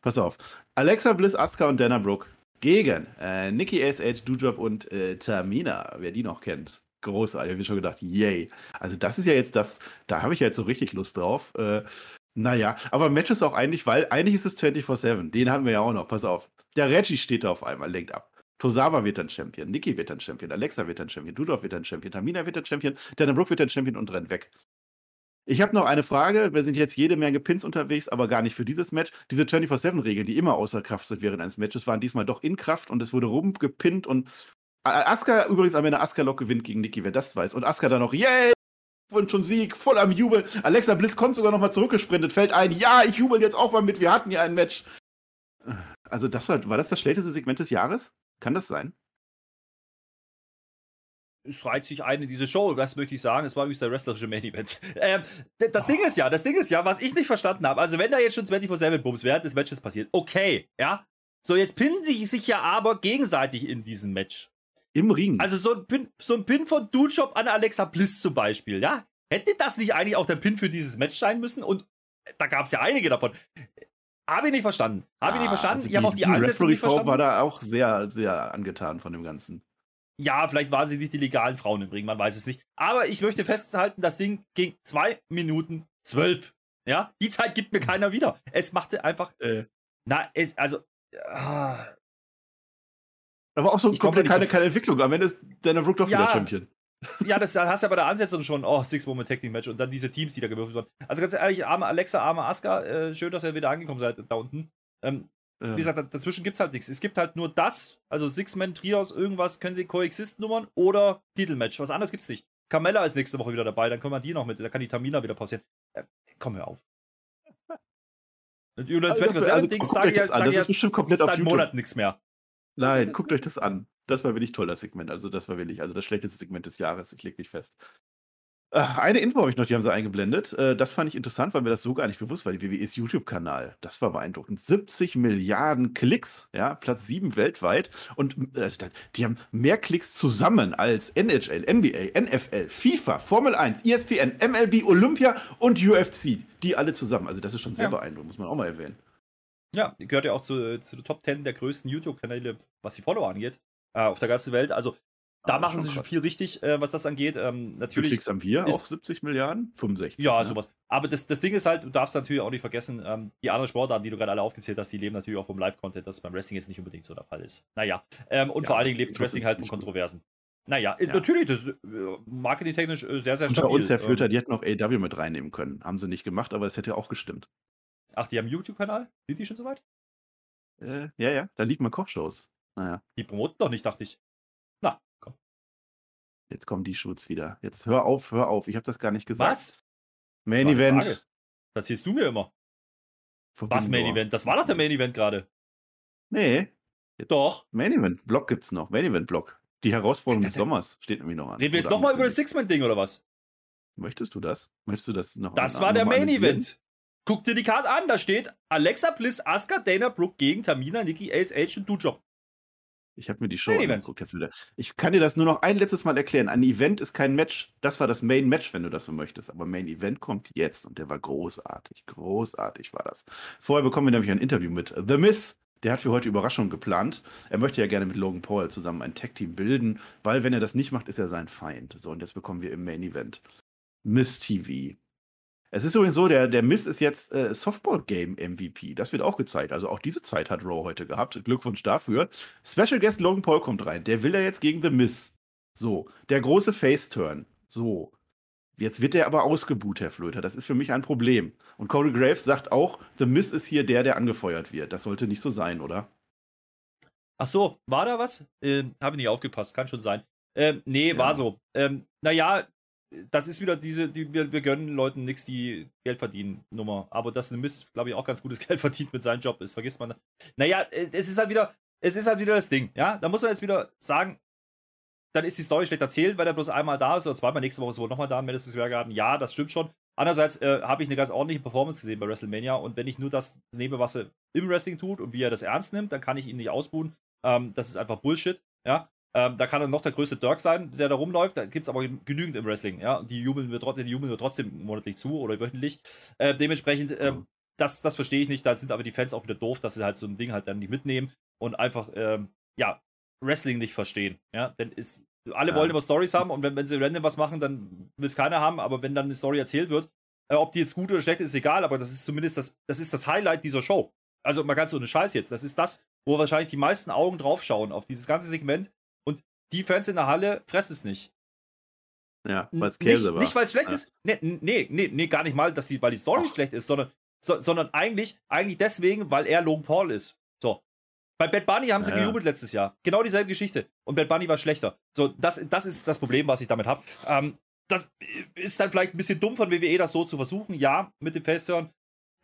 Pass auf. Alexa Bliss, Asuka und Dana Brooke gegen äh, Nikki ASH, Doudrop und äh, Tamina. Wer die noch kennt. Großartig. Ich schon gedacht, yay. Also das ist ja jetzt das, da habe ich ja jetzt so richtig Lust drauf. Äh, naja, aber Match ist auch eigentlich, weil eigentlich ist es 24-7. Den haben wir ja auch noch. Pass auf. Der Reggie steht da auf einmal, lenkt ab. Tosawa wird dann Champion, Nikki wird dann Champion, Alexa wird dann Champion, Dudov wird dann Champion, Tamina wird dann Champion, Dana Brooke wird dann Champion und rennt weg. Ich habe noch eine Frage. Wir sind jetzt jede Menge Pins unterwegs, aber gar nicht für dieses Match. Diese 24-7-Regeln, die immer außer Kraft sind während eines Matches, waren diesmal doch in Kraft und es wurde rumgepinnt und Asuka übrigens am Ende Asuka Lock gewinnt gegen Nikki, wer das weiß. Und Asuka dann noch, yay! Und schon Sieg, voll am Jubeln. Alexa Bliss kommt sogar noch mal zurückgesprintet, fällt ein, ja, ich jubel jetzt auch mal mit, wir hatten ja ein Match. Also das war, war das das schlechteste Segment des Jahres? Kann das sein? es reiht sich ein in diese Show, das möchte ich sagen. Es war übrigens der wrestlerische Main Event. Ähm, das. Ding ist ja, das Ding ist ja, was ich nicht verstanden habe. Also, wenn da jetzt schon 24-7-Bums während des Matches passiert, okay, ja. So, jetzt pinnen sie sich ja aber gegenseitig in diesem Match. Im Ring. Also, so ein Pin, so ein Pin von Dude Shop an Alexa Bliss zum Beispiel, ja. Hätte das nicht eigentlich auch der Pin für dieses Match sein müssen? Und da gab es ja einige davon. Habe ich nicht verstanden. Habe ich nicht verstanden. Also ich habe auch die, die Ansätze nicht verstanden. war da auch sehr, sehr angetan von dem Ganzen. Ja, vielleicht waren sie nicht die legalen Frauen im Ring, man weiß es nicht. Aber ich möchte festhalten, das Ding ging zwei Minuten zwölf. Ja, die Zeit gibt mir keiner wieder. Es machte einfach. Äh. Na, es, also. Ah, Aber auch so Ich komplett keine, so- keine Entwicklung. Am Ende ist Dana Brooke doch wieder Ja. Champion. <laughs> Ja, das hast du ja bei der Ansetzung schon. Oh, Six-Woman-Tag-Team-Match und dann diese Teams, die da gewürfelt wurden. Also ganz ehrlich, arme Alexa, arme Asuka, äh, schön, dass ihr wieder angekommen seid da unten. Ähm, Ja. Wie gesagt, da- dazwischen gibt es halt nichts. Es gibt halt nur das, also Six-Man-Trios, irgendwas, können sie Coexist-Nummern oder Titelmatch. Was anderes gibt's nicht. Carmella ist nächste Woche wieder dabei, dann können wir die noch mit, da kann die Tamina wieder passieren. Äh, komm, hör auf. <laughs> Und Also das also 24-7-Dings guckt sage euch ich das ja, an, sag das ich ist bestimmt komplett auf seit YouTube. Monaten nichts mehr. Nein, guckt euch das an. Das war wirklich toll, das Segment. Also, das war wirklich, also das schlechteste Segment des Jahres. Ich leg mich fest. Eine Info habe ich noch, die haben sie eingeblendet. Äh, Das fand ich interessant, weil mir das so gar nicht bewusst war. Die WWEs YouTube-Kanal. Das war beeindruckend. 70 Milliarden Klicks, ja, Platz 7 weltweit. Und äh, also, die haben mehr Klicks zusammen als NHL, NBA, NFL, FIFA, Formel 1, ESPN, MLB, Olympia und UFC. Die alle zusammen. Also, das ist schon sehr Ja. beeindruckend, muss man auch mal erwähnen. Ja, gehört ja auch zu, zu den Top 10 der größten YouTube-Kanäle, was die Follower angeht, äh, auf der ganzen Welt. Also da Aber machen schon sie schon viel richtig, äh, was das angeht. Ähm, natürlich. Klicks haben wir? ist- auch 70 Milliarden? 65. Ja, ne? sowas. Aber das, das Ding ist halt, du darfst natürlich auch nicht vergessen, ähm, die anderen Sportarten, die du gerade alle aufgezählt hast, die leben natürlich auch vom Live-Content, das beim Wrestling jetzt nicht unbedingt so der Fall ist. Naja. Ähm, und Ja, vor allen Dingen lebt Wrestling halt von ziemlich gut. Kontroversen. Naja, äh, Ja. natürlich, das ist äh, marketingtechnisch äh, sehr, sehr Unter stabil. uns, Herr Flöter, Ähm, die hätten auch AW mit reinnehmen können. Haben sie nicht gemacht, aber es hätte auch gestimmt. Ach, die haben einen YouTube-Kanal? Sind die schon soweit? Äh, ja, ja, da liegt mal Kochshows. Naja, Die promoten doch nicht, dachte ich. Na, komm. jetzt kommen die Shoots wieder. Jetzt hör auf, hör auf. Ich habe das gar nicht gesagt. Was? Main Das Event. Frage. Das siehst du mir immer. von Was Main. Event? Das war doch der Main Event gerade. Nee, Doch. Main Event Block gibt's noch. Main Event Block. Die Herausforderung des Sommers steht nämlich noch an. Reden wir jetzt nochmal über das. Six-Man-Ding oder was? Möchtest du das? Möchtest du das noch Das war der Main? Event. Guck dir die Karte an, da steht Alexa Bliss, Asuka, Dana Brooke gegen Tamina, Nikki, Ace, Age und Dujob. Ich habe mir die Show Main angeguckt, Herr Flöter. Ich kann dir das nur noch ein letztes Mal erklären. Ein Event ist kein Match. Das war das Main Match, wenn du das so möchtest. Aber Main Event kommt jetzt und der war großartig. Großartig war das. Vorher bekommen wir nämlich ein Interview mit The Miz. Der hat für heute Überraschung geplant. Er möchte ja gerne mit Logan Paul zusammen ein Tag-Team bilden, weil wenn er das nicht macht, ist er sein Feind. So, und jetzt bekommen wir im Main Event Miss TV. Es ist übrigens so, der, der Miss ist jetzt äh, Softball-Game-MVP. Das wird auch gezeigt. Also auch diese Zeit hat Raw heute gehabt. Glückwunsch dafür. Special Guest Logan Paul kommt rein. Der will ja jetzt gegen The Miss. So, der große Face-Turn. So. Jetzt wird er aber ausgebuht, Herr Flöter. Das ist für mich ein Problem. Und Corey Graves sagt auch, The Miss ist hier der, der angefeuert wird. Das sollte nicht so sein, oder? Ach so, war da was? Ähm, Habe nicht aufgepasst, kann schon sein. Ähm, nee, Ja. war so. Ähm, naja, das ist wieder diese, die, wir, wir gönnen Leuten nichts, die Geld verdienen, Nummer. Aber dass ein Mist, glaube ich, auch ganz gutes <laughs> Geld verdient mit seinem Job ist, vergisst man. Naja, äh, es ist halt wieder, es ist halt wieder das Ding, ja. Da muss man jetzt wieder sagen, dann ist die Story schlecht erzählt, weil er bloß einmal da ist oder zweimal nächste Woche ist er wohl nochmal da im Madison Square Garden. Ja, das stimmt schon. Andererseits äh, habe ich eine ganz ordentliche Performance gesehen bei WrestleMania und wenn ich nur das nehme, was er im Wrestling tut und wie er das ernst nimmt, dann kann ich ihn nicht ausbuhen. Ähm, das ist einfach Bullshit, ja. Ähm, da kann er noch der größte Dirk sein, der da rumläuft. Da gibt es aber genügend im Wrestling, ja. Die jubeln wir, trotzdem- die jubeln wir trotzdem monatlich zu oder wöchentlich. Äh, dementsprechend, Ja. das, das verstehe ich nicht. Da sind aber die Fans auch wieder doof, dass sie halt so ein Ding halt dann nicht mitnehmen und einfach, ähm, ja, Wrestling nicht verstehen. Ja, denn ist, alle Ja. wollen immer Stories haben und wenn, wenn sie random was machen, dann will es keiner haben, aber wenn dann eine Story erzählt wird, äh, ob die jetzt gut oder schlecht ist, ist egal, aber das ist zumindest das, das ist das Highlight dieser Show. Also mal ganz ohne Scheiß jetzt. Das ist das, wo wahrscheinlich die meisten Augen drauf schauen, auf dieses ganze Segment. Und die Fans in der Halle fressen es nicht. Ja, weil es nicht, Käse war. Nicht, weil es schlecht Ja. ist. Nee, nee, nee, nee, gar nicht mal, dass die, weil die Story Ach. schlecht ist, sondern, so, sondern eigentlich, eigentlich deswegen, weil er Logan Paul ist. So. Bei Bad Bunny haben sie Ja, gejubelt letztes Jahr. Genau dieselbe Geschichte. Und Bad Bunny war schlechter. So, das, das ist das Problem, was ich damit habe. Ähm, das ist dann vielleicht ein bisschen dumm von WWE, das so zu versuchen. Ja, mit dem Face-Turn.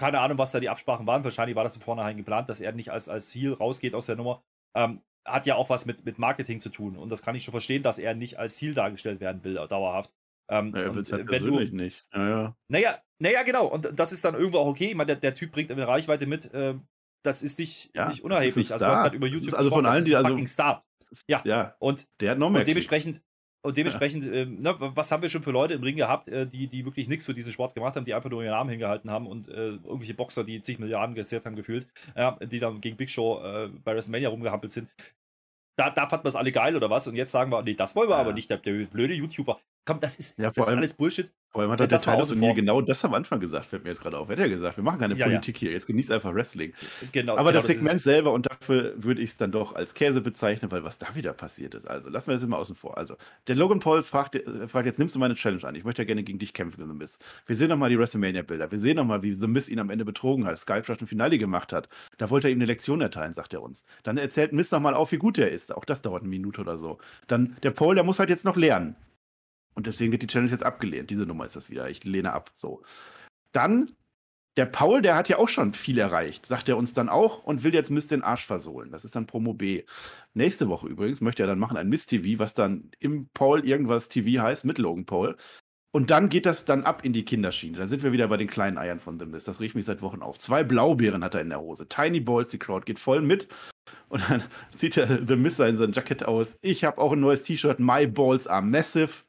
Keine Ahnung, was da die Absprachen waren. Wahrscheinlich war das von vornherein geplant, dass er nicht als, als Heel rausgeht aus der Nummer. Ähm, hat ja auch was mit, mit Marketing zu tun. Und das kann ich schon verstehen, dass er nicht als Heel dargestellt werden will, dauerhaft. Ähm, Ja, er will es halt äh, wenn du- persönlich nicht. Ja, ja. naja, naja, genau. Und das ist dann irgendwo auch okay. Ich meine, der, der Typ bringt eine Reichweite mit. äh, das ist nicht, Ja, nicht unerheblich. also, du hast gerade über YouTube also von allen, die ein also- fucking Star. Ja. Ja, Und, der hat noch mehr und dementsprechend, und dementsprechend ähm, ne, was haben wir schon für Leute im Ring gehabt, äh, die, die wirklich nichts für diesen Sport gemacht haben, die einfach nur ihren Namen hingehalten haben und äh, irgendwelche Boxer, die zig Milliarden kassiert haben, gefühlt, die dann gegen Big Show äh, bei WrestleMania rumgehampelt sind. Da, da fanden wir es alle geil oder was? Und jetzt sagen wir, nee, das wollen wir Ja. aber nicht, der blöde YouTuber. Komm, das ist, Ja, das vor ist allem- alles Bullshit. Vor allem hat Ja, doch der das Titus O'Neill vor. genau das am Anfang gesagt, fällt mir jetzt gerade auf. Hätte er gesagt, wir machen keine Ja, ja. Politik hier, jetzt genießt einfach Wrestling. Genau, Aber genau, das ist- Segment selber, und dafür würde ich es dann doch als Käse bezeichnen, weil was da wieder passiert ist. Also, lassen wir das immer außen vor. Also, der Logan Paul fragt, äh, fragt jetzt, nimmst du meine Challenge an? Ich möchte ja gerne gegen dich kämpfen, The Miz. Wir sehen nochmal die WrestleMania-Bilder. Wir sehen nochmal, wie The Miz ihn am Ende betrogen hat, Skype ein Finale gemacht hat. Da wollte er ihm eine Lektion erteilen, sagt er uns. Dann erzählt Miz nochmal auf, wie gut er ist. Auch das dauert eine Minute oder so. Dann, der Paul, der muss halt jetzt noch lernen. Und deswegen wird die Challenge jetzt abgelehnt. Diese Nummer ist das wieder. Ich lehne ab. So. Dann, der Paul, der hat ja auch schon viel erreicht, sagt er uns dann auch und will jetzt Mist den Arsch versohlen. Das ist dann Promo B. Nächste Woche übrigens möchte er dann machen ein Mist TV, was dann im Paul irgendwas TV heißt, mit Logan Paul. Und dann geht das dann ab in die Kinderschiene. Da sind wir wieder bei den kleinen Eiern von The Mist. Das riecht mich seit Wochen auf. Zwei Blaubeeren hat er in der Hose. Tiny Balls, die Crowd geht voll mit. Und dann <laughs> zieht er The Mist in sein Jackett aus. Ich habe auch ein neues T-Shirt. My Balls are massive.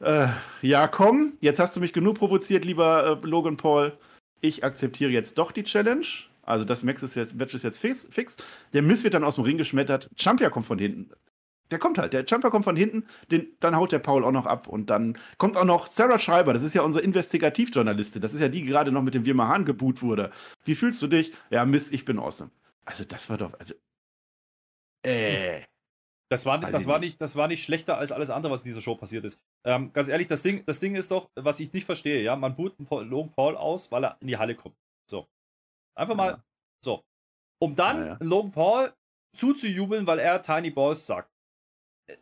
Äh, ja, komm, jetzt hast du mich genug provoziert, lieber äh, Logan Paul. Ich akzeptiere jetzt doch die Challenge. Also das Match ist jetzt, Match ist jetzt fix, fix. Der Miss wird dann aus dem Ring geschmettert. Champion kommt von hinten. Der kommt halt. Der Champion kommt von hinten. Den, dann haut der Paul auch noch ab. Und dann kommt auch noch Sarah Schreiber. Das ist ja unsere Investigativjournalistin. Das ist ja die, die gerade noch mit dem Wirma Hahn geboot wurde. Wie fühlst du dich? Ja, Miss, ich bin awesome. Also das war doch, also, äh. Das war, Weiß das, war nicht. nicht, das war nicht schlechter als alles andere, was in dieser Show passiert ist. Ähm, ganz ehrlich, das Ding, das Ding ist doch, was ich nicht verstehe, ja, man boot einen Paul, Logan Paul aus, weil er in die Halle kommt. So. Einfach mal, Ja. so. Um dann Ja, ja. Logan Paul zuzujubeln, weil er Tiny Balls sagt. Äh,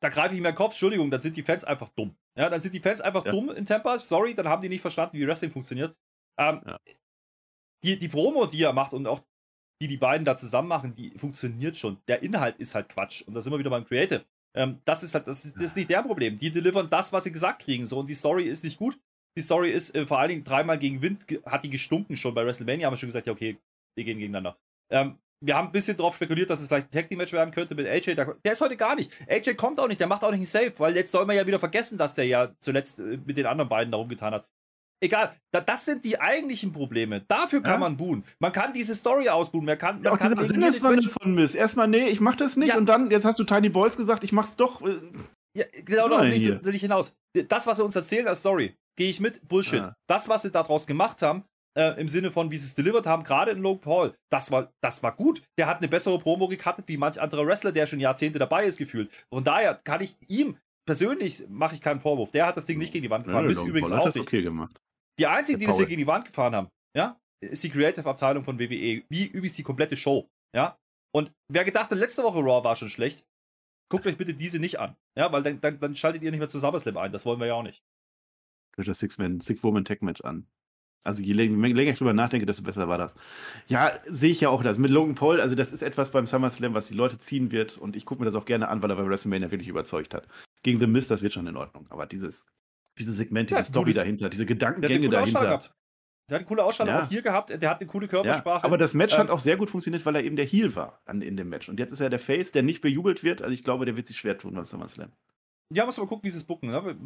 Da greife ich mir den Kopf, Entschuldigung, dann sind die Fans einfach dumm. Ja, dann sind die Fans einfach dumm in Tampa, sorry, dann haben die nicht verstanden, wie Wrestling funktioniert. Ähm, die, die Promo, die er macht und auch die die beiden da zusammen machen, die funktioniert schon. Der Inhalt ist halt Quatsch. Und da sind wir wieder beim Creative. Ähm, das ist halt, das ist, das ist nicht der Problem. Die delivern das, was sie gesagt kriegen. So, und die Story ist nicht gut. Die Story ist äh, vor allen Dingen dreimal gegen Wind, hat die gestunken schon. Bei WrestleMania haben wir schon gesagt, ja, okay, wir gehen gegeneinander. Ähm, wir haben ein bisschen drauf spekuliert, dass es vielleicht ein Tag Team Match werden könnte mit AJ. Der, ist heute gar nicht. AJ kommt auch nicht, der macht auch nicht einen Save, weil jetzt soll man ja wieder vergessen, dass der ja zuletzt äh, mit den anderen beiden darum getan hat. Egal, da, das sind die eigentlichen Probleme. Dafür kann Ja. man buhen. Man kann diese Story ausbuhen. Man kann, man auch kann dieser Sinneswandel von Miss. Erstmal, nee, ich mach das nicht. Ja. Und dann, jetzt hast du Tiny Balls gesagt, ich mach's doch. Äh, Ja, genau darauf will will ich hinaus. Das, was sie uns erzählen als Story, gehe ich mit, Bullshit. Ja. Das, was sie daraus gemacht haben, äh, im Sinne von, wie sie es delivered haben, gerade in Logan Paul, das war, das war gut. Der hat eine bessere Promo gecuttet, wie manch anderer Wrestler, der schon Jahrzehnte dabei ist, gefühlt. Von daher kann ich ihm persönlich, mache ich keinen Vorwurf. Der hat das Ding nicht gegen die Wand gefahren. nö, Miss Logan übrigens Paul hat auch das nicht. okay gemacht. Die einzigen, die Der das hier gegen die Wand gefahren haben, ja, ist die Creative-Abteilung von WWE. Wie übrigens die komplette Show, ja. Und wer gedacht hat, letzte Woche Raw war schon schlecht, guckt euch bitte diese nicht an. Ja, weil dann, dann, dann schaltet ihr nicht mehr zu SummerSlam ein. Das wollen wir ja auch nicht. Durch das Six-Man, Six-Woman-Tag-Match an. Also je länger, je länger ich drüber nachdenke, desto besser war das. Ja, sehe ich ja auch das. Mit Logan Paul, also das ist etwas beim SummerSlam, was die Leute ziehen wird. Und ich gucke mir das auch gerne an, weil er bei WrestleMania wirklich überzeugt hat. Gegen The Miz, das wird schon in Ordnung. Aber dieses, dieses Segment, Ja, diese Story gutes- dahinter, diese Gedankengänge dahinter. gehabt. Der hat eine coole Ausstrahlung Ja. auch hier gehabt. Der hat eine coole Ja, Körpersprache. aber das Match Ähm, hat auch sehr gut funktioniert, weil er eben der Heel war an, in dem Match. Und jetzt ist er der Face, der nicht bejubelt wird. Also ich glaube, der wird sich schwer tun beim SummerSlam. Ja, muss mal gucken, wie sie es bucken. Ne?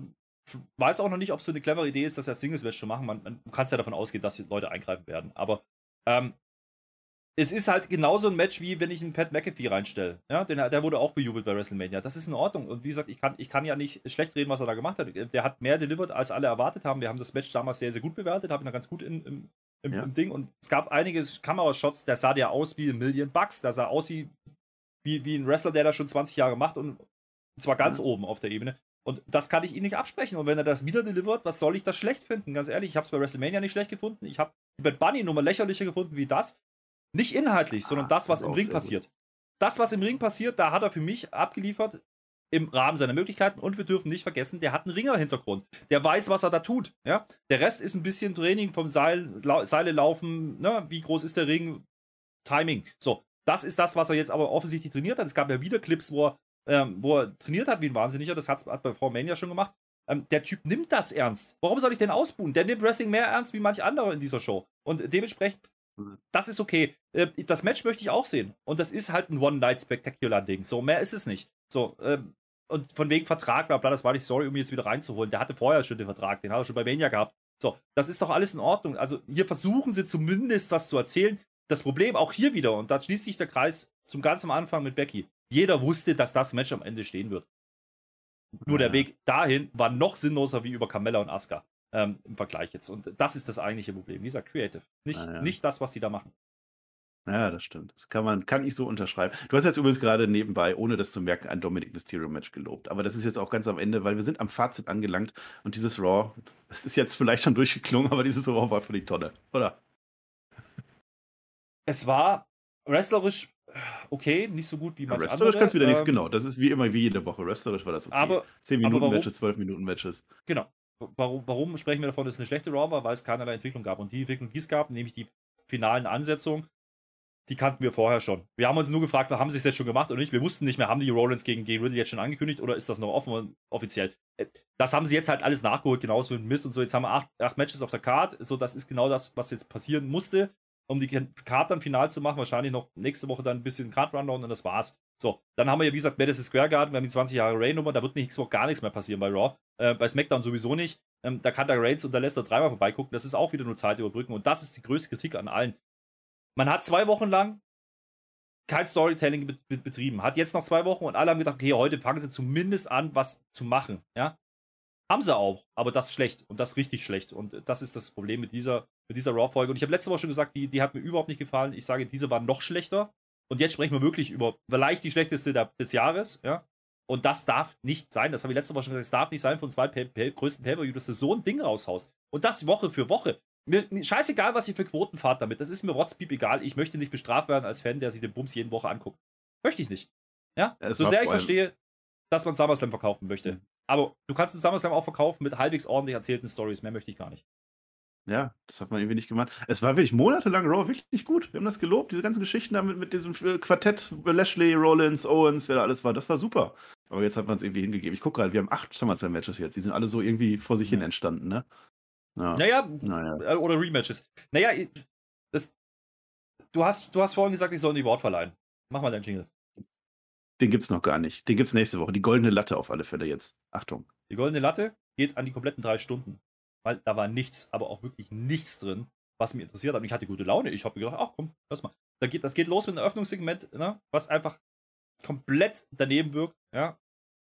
Weiß auch noch nicht, ob es so eine clevere Idee ist, das als Singles-Match zu machen. Man, man du kannst ja davon ausgehen, dass die Leute eingreifen werden. Aber ähm, es ist halt genauso ein Match, wie wenn ich einen Pat McAfee reinstelle. Ja, den, der wurde auch bejubelt bei WrestleMania. Das ist in Ordnung. Und wie gesagt, ich kann, ich kann ja nicht schlecht reden, was er da gemacht hat. Der hat mehr delivered, als alle erwartet haben. Wir haben das Match damals sehr, sehr gut bewertet, haben ihn da ganz gut in, im, im, Ja. im Ding. Und es gab einige Kamerashots, der sah ja aus wie ein Million Bucks. Der sah aus wie, wie, wie ein Wrestler, der das schon 20 Jahre macht und zwar ganz Ja. oben auf der Ebene. Und das kann ich ihm nicht absprechen. Und wenn er das wieder delivert, was soll ich das schlecht finden? Ganz ehrlich, ich habe es bei WrestleMania nicht schlecht gefunden. Ich habe die Bad Bunny Nummer lächerlicher gefunden wie das. Nicht inhaltlich, sondern Ah, das, was im Ring passiert. Das, was im Ring passiert, da hat er für mich abgeliefert im Rahmen seiner Möglichkeiten. Und wir dürfen nicht vergessen, der hat einen Ringer-Hintergrund. Der weiß, was er da tut. Ja? Der Rest ist ein bisschen Training vom Seil, Seile laufen. Ne? Wie groß ist der Ring? Timing. So, das ist das, was er jetzt aber offensichtlich trainiert hat. Es gab ja wieder Clips, wo er, ähm, wo er trainiert hat wie ein Wahnsinniger. Das hat's- hat bei Frau Mania schon gemacht. Ähm, der Typ nimmt das ernst. Warum soll ich den ausbuhen? Der nimmt Wrestling mehr ernst wie manch andere in dieser Show. Und dementsprechend. Das ist okay. Äh, das Match möchte ich auch sehen. Und das ist halt ein One-Night-Spectacular-Ding. So, mehr ist es nicht. So, ähm, und von wegen Vertrag, bla bla, das war nicht sorry, um ihn jetzt wieder reinzuholen. Der hatte vorher schon den Vertrag, den hat er schon bei Mania gehabt. So, das ist doch alles in Ordnung. Also hier versuchen sie zumindest was zu erzählen. Das Problem auch hier wieder, und da schließt sich der Kreis zum ganz am Anfang mit Becky. Jeder wusste, dass das Match am Ende stehen wird. Nur ja. der Weg dahin war noch sinnloser wie über Carmella und Asuka ähm, im Vergleich jetzt. Und das ist das eigentliche Problem. Wie gesagt, Creative. Nicht, ja. nicht das, was die da machen. Ja, das stimmt. Das kann man, kann ich so unterschreiben. Du hast jetzt übrigens gerade nebenbei, ohne das zu merken, ein Dominic Mysterio Match gelobt. Aber das ist jetzt auch ganz am Ende, weil wir sind am Fazit angelangt und dieses Raw, das ist jetzt vielleicht schon durchgeklungen, aber dieses Raw war für die Tonne, oder? Es war wrestlerisch okay, nicht so gut wie manche ja, Wrestlerisch kannst du wieder ähm, nichts, genau. Das ist wie immer, wie jede Woche. Wrestlerisch war das okay. Aber, 10 Minuten Matches, 12 Minuten Matches. Genau. Warum, warum sprechen wir davon, dass es eine schlechte Raw war? Weil es keinerlei Entwicklung gab. Und die Entwicklung, die es gab, nämlich die finalen Ansetzungen, die kannten wir vorher schon. Wir haben uns nur gefragt, haben sie es jetzt schon gemacht oder nicht. Wir wussten nicht mehr, haben die Rollins gegen, gegen Riddle jetzt schon angekündigt oder ist das noch offen offiziell? Äh, das haben sie jetzt halt alles nachgeholt, genauso wie Mist und so. Jetzt haben wir acht, acht Matches auf der Card. So, das ist genau das, was jetzt passieren musste, um die Card dann final zu machen. Wahrscheinlich noch nächste Woche dann ein bisschen Card Rundown und das war's. So, dann haben wir ja, wie gesagt, Madison Square Garden. Wir haben die 20 Jahre Rain-Nummer. Da wird nächste Woche gar nichts mehr passieren bei Raw. Äh, bei SmackDown sowieso nicht. Ähm, da kann der Reigns und der Lester dreimal vorbeigucken. Das ist auch wieder nur Zeit überbrücken. Und das ist die größte Kritik an allen. Man hat zwei Wochen lang kein Storytelling betrieben. Hat jetzt noch zwei Wochen und alle haben gedacht, okay, heute fangen sie zumindest an, was zu machen. Ja? Haben sie auch, aber das schlecht und das richtig schlecht. Und das ist das Problem mit dieser, mit dieser Raw-Folge. Und ich habe letzte Woche schon gesagt, die, die hat mir überhaupt nicht gefallen. Ich sage, diese war noch schlechter. Und jetzt sprechen wir wirklich über vielleicht die schlechteste der, des Jahres. Ja? Und das darf nicht sein. Das habe ich letzte Woche schon gesagt. Es darf nicht sein von zwei pay pay größten Pay-Per-View, dass du so ein Ding raushaust. Und das Woche für Woche. Mir, mir, scheißegal, was ihr für Quoten fahrt damit. Das ist mir Rotzpiep egal. Ich möchte nicht bestraft werden als Fan, der sich den Bums jeden Woche anguckt. Möchte ich nicht. Ja? ja so sehr ich verstehe, dass man SummerSlam verkaufen möchte. Mhm. Aber du kannst den SummerSlam auch verkaufen mit halbwegs ordentlich erzählten Stories. Mehr möchte ich gar nicht. Ja, das hat man irgendwie nicht gemacht. Es war wirklich monatelang Raw wirklich gut. Wir haben das gelobt, diese ganzen Geschichten damit mit diesem äh, Quartett, Lashley, Rollins, Owens, wer da alles war. Das war super. Aber jetzt hat man es irgendwie hingegeben. Ich gucke gerade, wir haben acht SummerSlam-Matches jetzt. Die sind alle so irgendwie vor sich hin entstanden, ne? Ja. Naja, naja, äh, oder Rematches. Naja, das, du, hast, du hast vorhin gesagt, ich soll die Wort verleihen. Mach mal deinen Jingle. Den gibt's noch gar nicht. Den gibt's nächste Woche. Die goldene Latte auf alle Fälle jetzt. Achtung. Die goldene Latte geht an die kompletten drei Stunden. Weil da war nichts, aber auch wirklich nichts drin, was mich interessiert hat. Und ich hatte gute Laune. Ich habe gedacht, ach komm, lass mal. Da geht, das geht los mit einem Eröffnungssegment, ne, was einfach komplett daneben wirkt. Ja,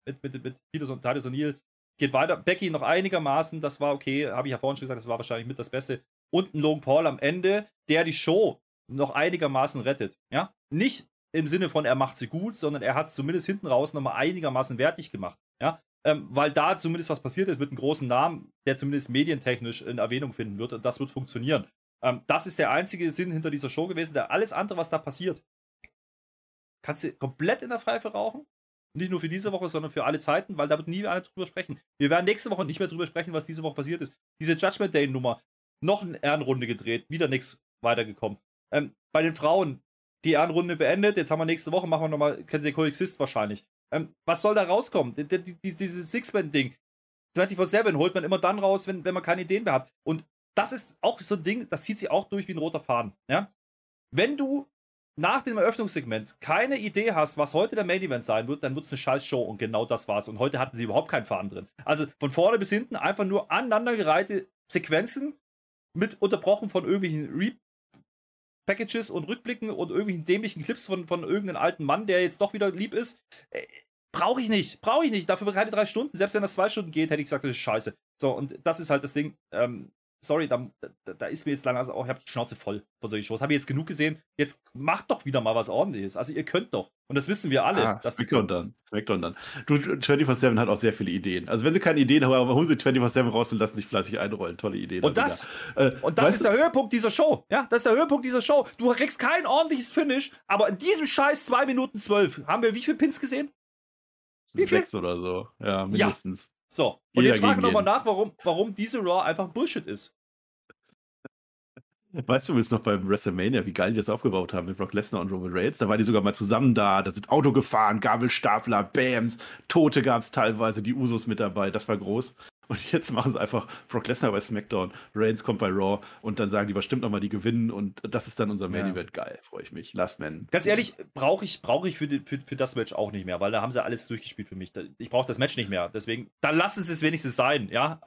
mit, mit, mit Titus und Titus O'Neill Geht weiter. Becky noch einigermaßen, das war okay, habe ich ja vorhin schon gesagt, das war wahrscheinlich mit das Beste. Und ein Logan Paul am Ende, der die Show noch einigermaßen rettet. Ja? Nicht im Sinne von, er macht sie gut, sondern er hat es zumindest hinten raus nochmal einigermaßen wertig gemacht. Ja? Ähm, weil da zumindest was passiert ist mit einem großen Namen, der zumindest medientechnisch in Erwähnung finden wird und das wird funktionieren. Ähm, das ist der einzige Sinn hinter dieser Show gewesen. Der alles andere, was da passiert, kannst du komplett in der Pfeife rauchen nicht nur für diese Woche, sondern für alle Zeiten, weil da wird nie einer drüber sprechen. Wir werden nächste Woche nicht mehr drüber sprechen, was diese Woche passiert ist. Diese Judgment Day-Nummer, noch eine Ehrenrunde gedreht, wieder nichts weitergekommen. Ähm, bei den Frauen, die Ehrenrunde beendet, jetzt haben wir nächste Woche, machen wir nochmal, kennen Sie Coexist wahrscheinlich. Ähm, was soll da rauskommen? Die, dieses Six-Man-Ding, 24-7 holt man immer dann raus, wenn, wenn man keine Ideen mehr hat. Und das ist auch so ein Ding, das zieht sich auch durch wie ein roter Faden. Ja? Wenn du nach dem Eröffnungssegment keine Idee hast, was heute der Main Event sein wird, dann wird es eine Scheiß-Show und genau das war's. Und heute hatten sie überhaupt keinen Faden drin. Also von vorne bis hinten einfach nur aneinandergereihte Sequenzen mit unterbrochen von irgendwelchen Re-Packages und Rückblicken und irgendwelchen dämlichen Clips von, von irgendeinem alten Mann, der jetzt doch wieder lieb ist. Äh, Brauche ich nicht, brauche ich nicht. Dafür keine drei Stunden. Selbst wenn das zwei Stunden geht, hätte ich gesagt, das ist scheiße. So, und das ist halt das Ding. Ähm, sorry, da, da, da, ist mir jetzt lange, also auch, ich habe die Schnauze voll von solchen Shows. Habe ich jetzt genug gesehen. Jetzt macht doch wieder mal was ordentliches. Also ihr könnt doch. Und das wissen wir alle. Ah, dass Smackdown dann. Smackdown dann. Du, 24-7 hat auch sehr viele Ideen. Also wenn sie keine Ideen haben, holen sie 24-7 raus und lassen sich fleißig einrollen. Tolle Ideen. Und das, äh, und das ist der Höhepunkt dieser Show. Ja, das ist der Höhepunkt dieser Show. Du kriegst kein ordentliches Finish, aber in diesem Scheiß 2 Minuten 12 haben wir wie viele Pins gesehen? Wie viel? Sechs oder so. Ja, mindestens. Ja. So, und Jeder jetzt fragen wir nochmal nach, warum, warum diese Raw einfach Bullshit ist. Weißt du, wie es noch beim WrestleMania, wie geil die das aufgebaut haben mit Brock Lesnar und Roman Reigns? Da waren die sogar mal zusammen da, da sind Auto gefahren, Gabelstapler, Bams, Tote gab es teilweise, die Usos mit dabei, das war groß. Und jetzt machen sie einfach Brock Lesnar bei SmackDown, Reigns kommt bei Raw und dann sagen die, was stimmt nochmal, die gewinnen und das ist dann unser Main Event. Ja. Geil, freue ich mich. Last Man. Ganz ehrlich, brauche ich, brauch ich für, die, für, für das Match auch nicht mehr, weil da haben sie alles durchgespielt für mich. Ich brauche das Match nicht mehr. Deswegen, dann lassen sie es wenigstens sein, ja.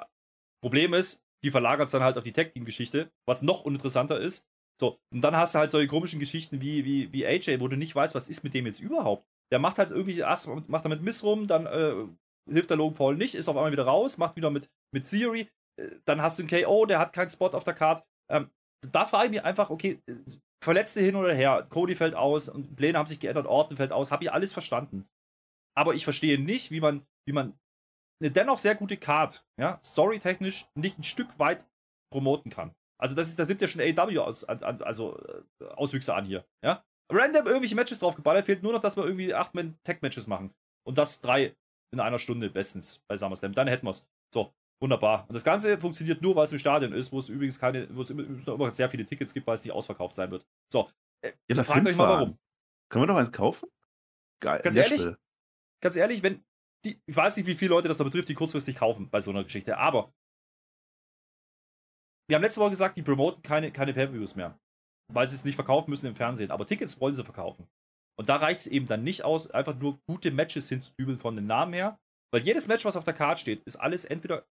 Problem ist, die verlagert es dann halt auf die Tag-Team-Geschichte, was noch uninteressanter ist. So, und dann hast du halt solche komischen Geschichten wie, wie, wie AJ, wo du nicht weißt, was ist mit dem jetzt überhaupt. Der macht halt irgendwie erst macht damit Miss rum, dann äh, hilft der Logan Paul nicht, ist auf einmal wieder raus, macht wieder mit, mit Theory. Äh, dann hast du einen KO, der hat keinen Spot auf der Card. Ähm, da frage ich mich einfach, okay, äh, Verletzte hin oder her, Cody fällt aus und Pläne haben sich geändert, Orten fällt aus, habe ich alles verstanden. Aber ich verstehe nicht, wie man, wie man eine dennoch sehr gute Card, ja, storytechnisch nicht ein Stück weit promoten kann. Also das ist, da sind ja schon AW aus, also äh, Auswüchse an hier, ja. Random irgendwelche Matches draufgeballert, fehlt nur noch, dass wir irgendwie 8 man tag matches machen. Und das drei in einer Stunde bestens bei SummerSlam. Dann hätten wir es. So, wunderbar. Und das Ganze funktioniert nur, weil es im Stadion ist, wo es übrigens keine, wo es immer sehr viele Tickets gibt, weil es nicht ausverkauft sein wird. So, äh, ja, fragt euch mal warum. Können wir noch eins kaufen? Geil. Ganz ehrlich, ganz ehrlich, wenn die, ich weiß nicht, wie viele Leute das da betrifft, die kurzfristig kaufen bei so einer Geschichte, aber wir haben letzte Woche gesagt, die promoten keine, keine Pay-Per-Views mehr, weil sie es nicht verkaufen müssen im Fernsehen, aber Tickets wollen sie verkaufen. Und da reicht es eben dann nicht aus, einfach nur gute Matches hinzudübeln von den Namen her, weil jedes Match, was auf der Karte steht, ist alles entweder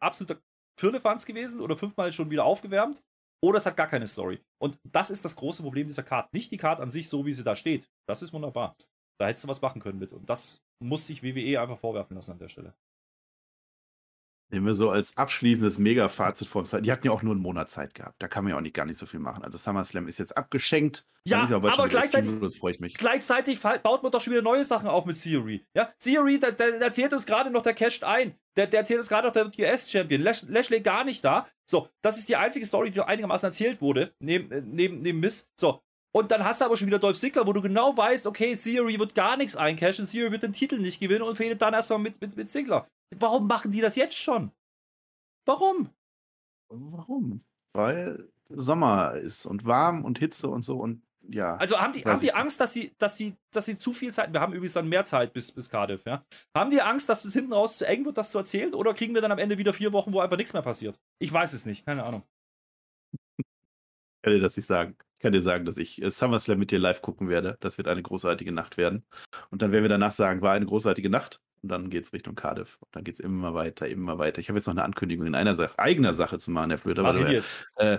absoluter Firlefanz gewesen oder fünfmal schon wieder aufgewärmt oder es hat gar keine Story. Und das ist das große Problem dieser Karte. Nicht die Karte an sich, so wie sie da steht. Das ist wunderbar. Da hättest du was machen können mit. Und das muss sich WWE einfach vorwerfen lassen an der Stelle. Nehmen wir so als abschließendes Mega-Fazit vor. Die hatten ja auch nur einen Monat Zeit gehabt. Da kann man ja auch nicht gar nicht so viel machen. Also SummerSlam ist jetzt abgeschenkt. Ja, aber gleichzeitig, freue ich mich. gleichzeitig baut man doch schon wieder neue Sachen auf mit Theory. Ja, Theory, der, der, der erzählt uns gerade noch, der casht ein. Der, der erzählt uns gerade noch der US-Champion. Lash, Lashley gar nicht da. So, das ist die einzige Story, die einigermaßen erzählt wurde, neben, äh, neben, neben Miss. So, und dann hast du aber schon wieder Dolph Ziggler, wo du genau weißt, okay, Theory wird gar nichts eincashen, Theory wird den Titel nicht gewinnen und fehlt dann erstmal mit, mit, mit Ziggler. Warum machen die das jetzt schon? Warum? Warum? Weil Sommer ist und warm und Hitze und so und ja. Also haben die, haben die Angst, dass sie, dass, sie, dass sie zu viel Zeit, wir haben übrigens dann mehr Zeit bis, bis Cardiff, ja. Haben die Angst, dass es hinten raus zu eng wird, das zu erzählen? Oder kriegen wir dann am Ende wieder vier Wochen, wo einfach nichts mehr passiert? Ich weiß es nicht, keine Ahnung. Ich kann dir das nicht sagen. Ich kann dir sagen, dass ich äh, SummerSlam mit dir live gucken werde. Das wird eine großartige Nacht werden. Und dann werden wir danach sagen, war eine großartige Nacht. Und dann geht es Richtung Cardiff. Und dann geht es immer weiter, immer weiter. Ich habe jetzt noch eine Ankündigung in einer Sache, eigener Sache zu machen, Herr Flöter. Mach ihn jetzt. Äh,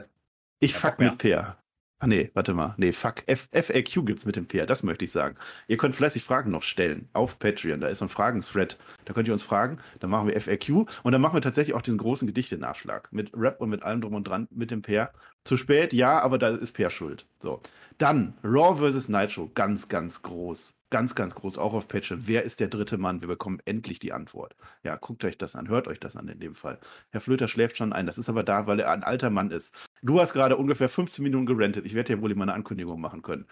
ich ja, fuck mit Peer. Ah nee, warte mal. Nee, fuck. F FAQ gibt's mit dem Peer, das möchte ich sagen. Ihr könnt fleißig Fragen noch stellen auf Patreon. Da ist so ein Fragen-Thread. Da könnt ihr uns fragen. Dann machen wir FAQ und dann machen wir tatsächlich auch diesen großen Gedichte-Nachschlag. Mit Rap und mit allem drum und dran mit dem Peer. Zu spät, ja, aber da ist Peer schuld. So. Dann Raw vs. Nitro. Ganz, ganz groß ganz, ganz groß, auch auf Patreon. Wer ist der dritte Mann? Wir bekommen endlich die Antwort. Ja, guckt euch das an, hört euch das an in dem Fall. Herr Flöter schläft schon ein. Das ist aber da, weil er ein alter Mann ist. Du hast gerade ungefähr 15 Minuten gerentet. Ich werde dir wohl immer eine Ankündigung machen können.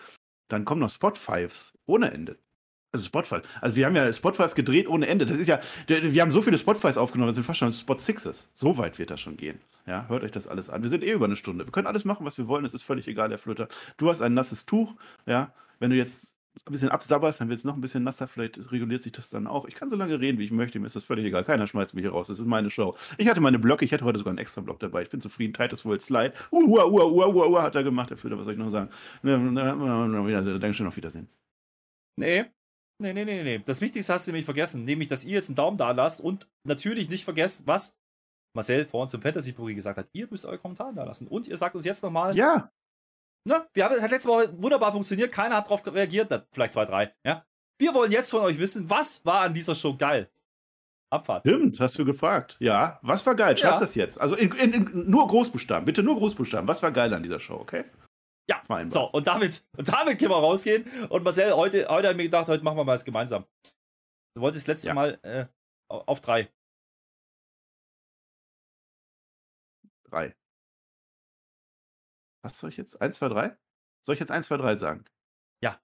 Dann kommen noch Spot-Fives ohne Ende. Also Spotify. Also wir haben ja Spotifys gedreht ohne Ende. Das ist ja, wir haben so viele Spotifys aufgenommen, das sind fast schon Spot Sixes. So weit wird das schon gehen. Ja, hört euch das alles an. Wir sind eh über eine Stunde. Wir können alles machen, was wir wollen. Es ist völlig egal, Herr Flöter. Du hast ein nasses Tuch. Ja, wenn du jetzt ein bisschen absabberst, dann wird es noch ein bisschen nasser, vielleicht reguliert sich das dann auch. Ich kann so lange reden, wie ich möchte, mir ist das völlig egal. Keiner schmeißt mich hier raus. Das ist meine Show. Ich hatte meine Blöcke, ich hätte heute sogar einen extra Block dabei. Ich bin zufrieden. Titus World Slide. Uh, uh, uh, uh, uh, uh, hat er gemacht, der Filter, was soll ich noch sagen? Dankeschön, auf Wiedersehen. Nee. Nee, nee, nee, nee. Das Wichtigste hast du nämlich vergessen, nämlich, dass ihr jetzt einen Daumen da lasst und natürlich nicht vergesst, was Marcel vorhin zum Fantasy-Puri gesagt hat. Ihr müsst eure Kommentare da lassen. Und ihr sagt uns jetzt nochmal, ja. Ne? Wir haben, es hat letzte Woche wunderbar funktioniert, keiner hat darauf reagiert, na, vielleicht zwei, drei. Ja? Wir wollen jetzt von euch wissen, was war an dieser Show geil? Abfahrt. Stimmt, hast du gefragt. Ja, was war geil? Schreibt ja. das jetzt. Also in, in, in, nur Großbuchstaben, bitte nur Großbuchstaben. Was war geil an dieser Show, okay? Ja, Fein, so, und damit, und damit können wir rausgehen. Und Marcel, heute, heute habe ich mir gedacht, heute machen wir mal das gemeinsam. Du wolltest letztes ja. Mal äh, auf drei. Drei. Was soll ich jetzt? 1, 2, 3? Soll ich jetzt 1, 2, 3 sagen? Ja.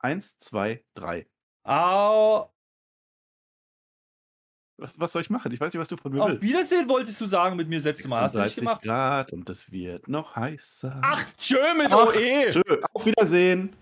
1, 2, 3. Au. Was, was soll ich machen? Ich weiß nicht, was du von mir Auf willst. Auf Wiedersehen wolltest du sagen mit mir das letzte Mal. Hast du nicht gemacht? Grad und es wird noch heißer. Ach, tschö mit OE. Tschö. Auf Wiedersehen.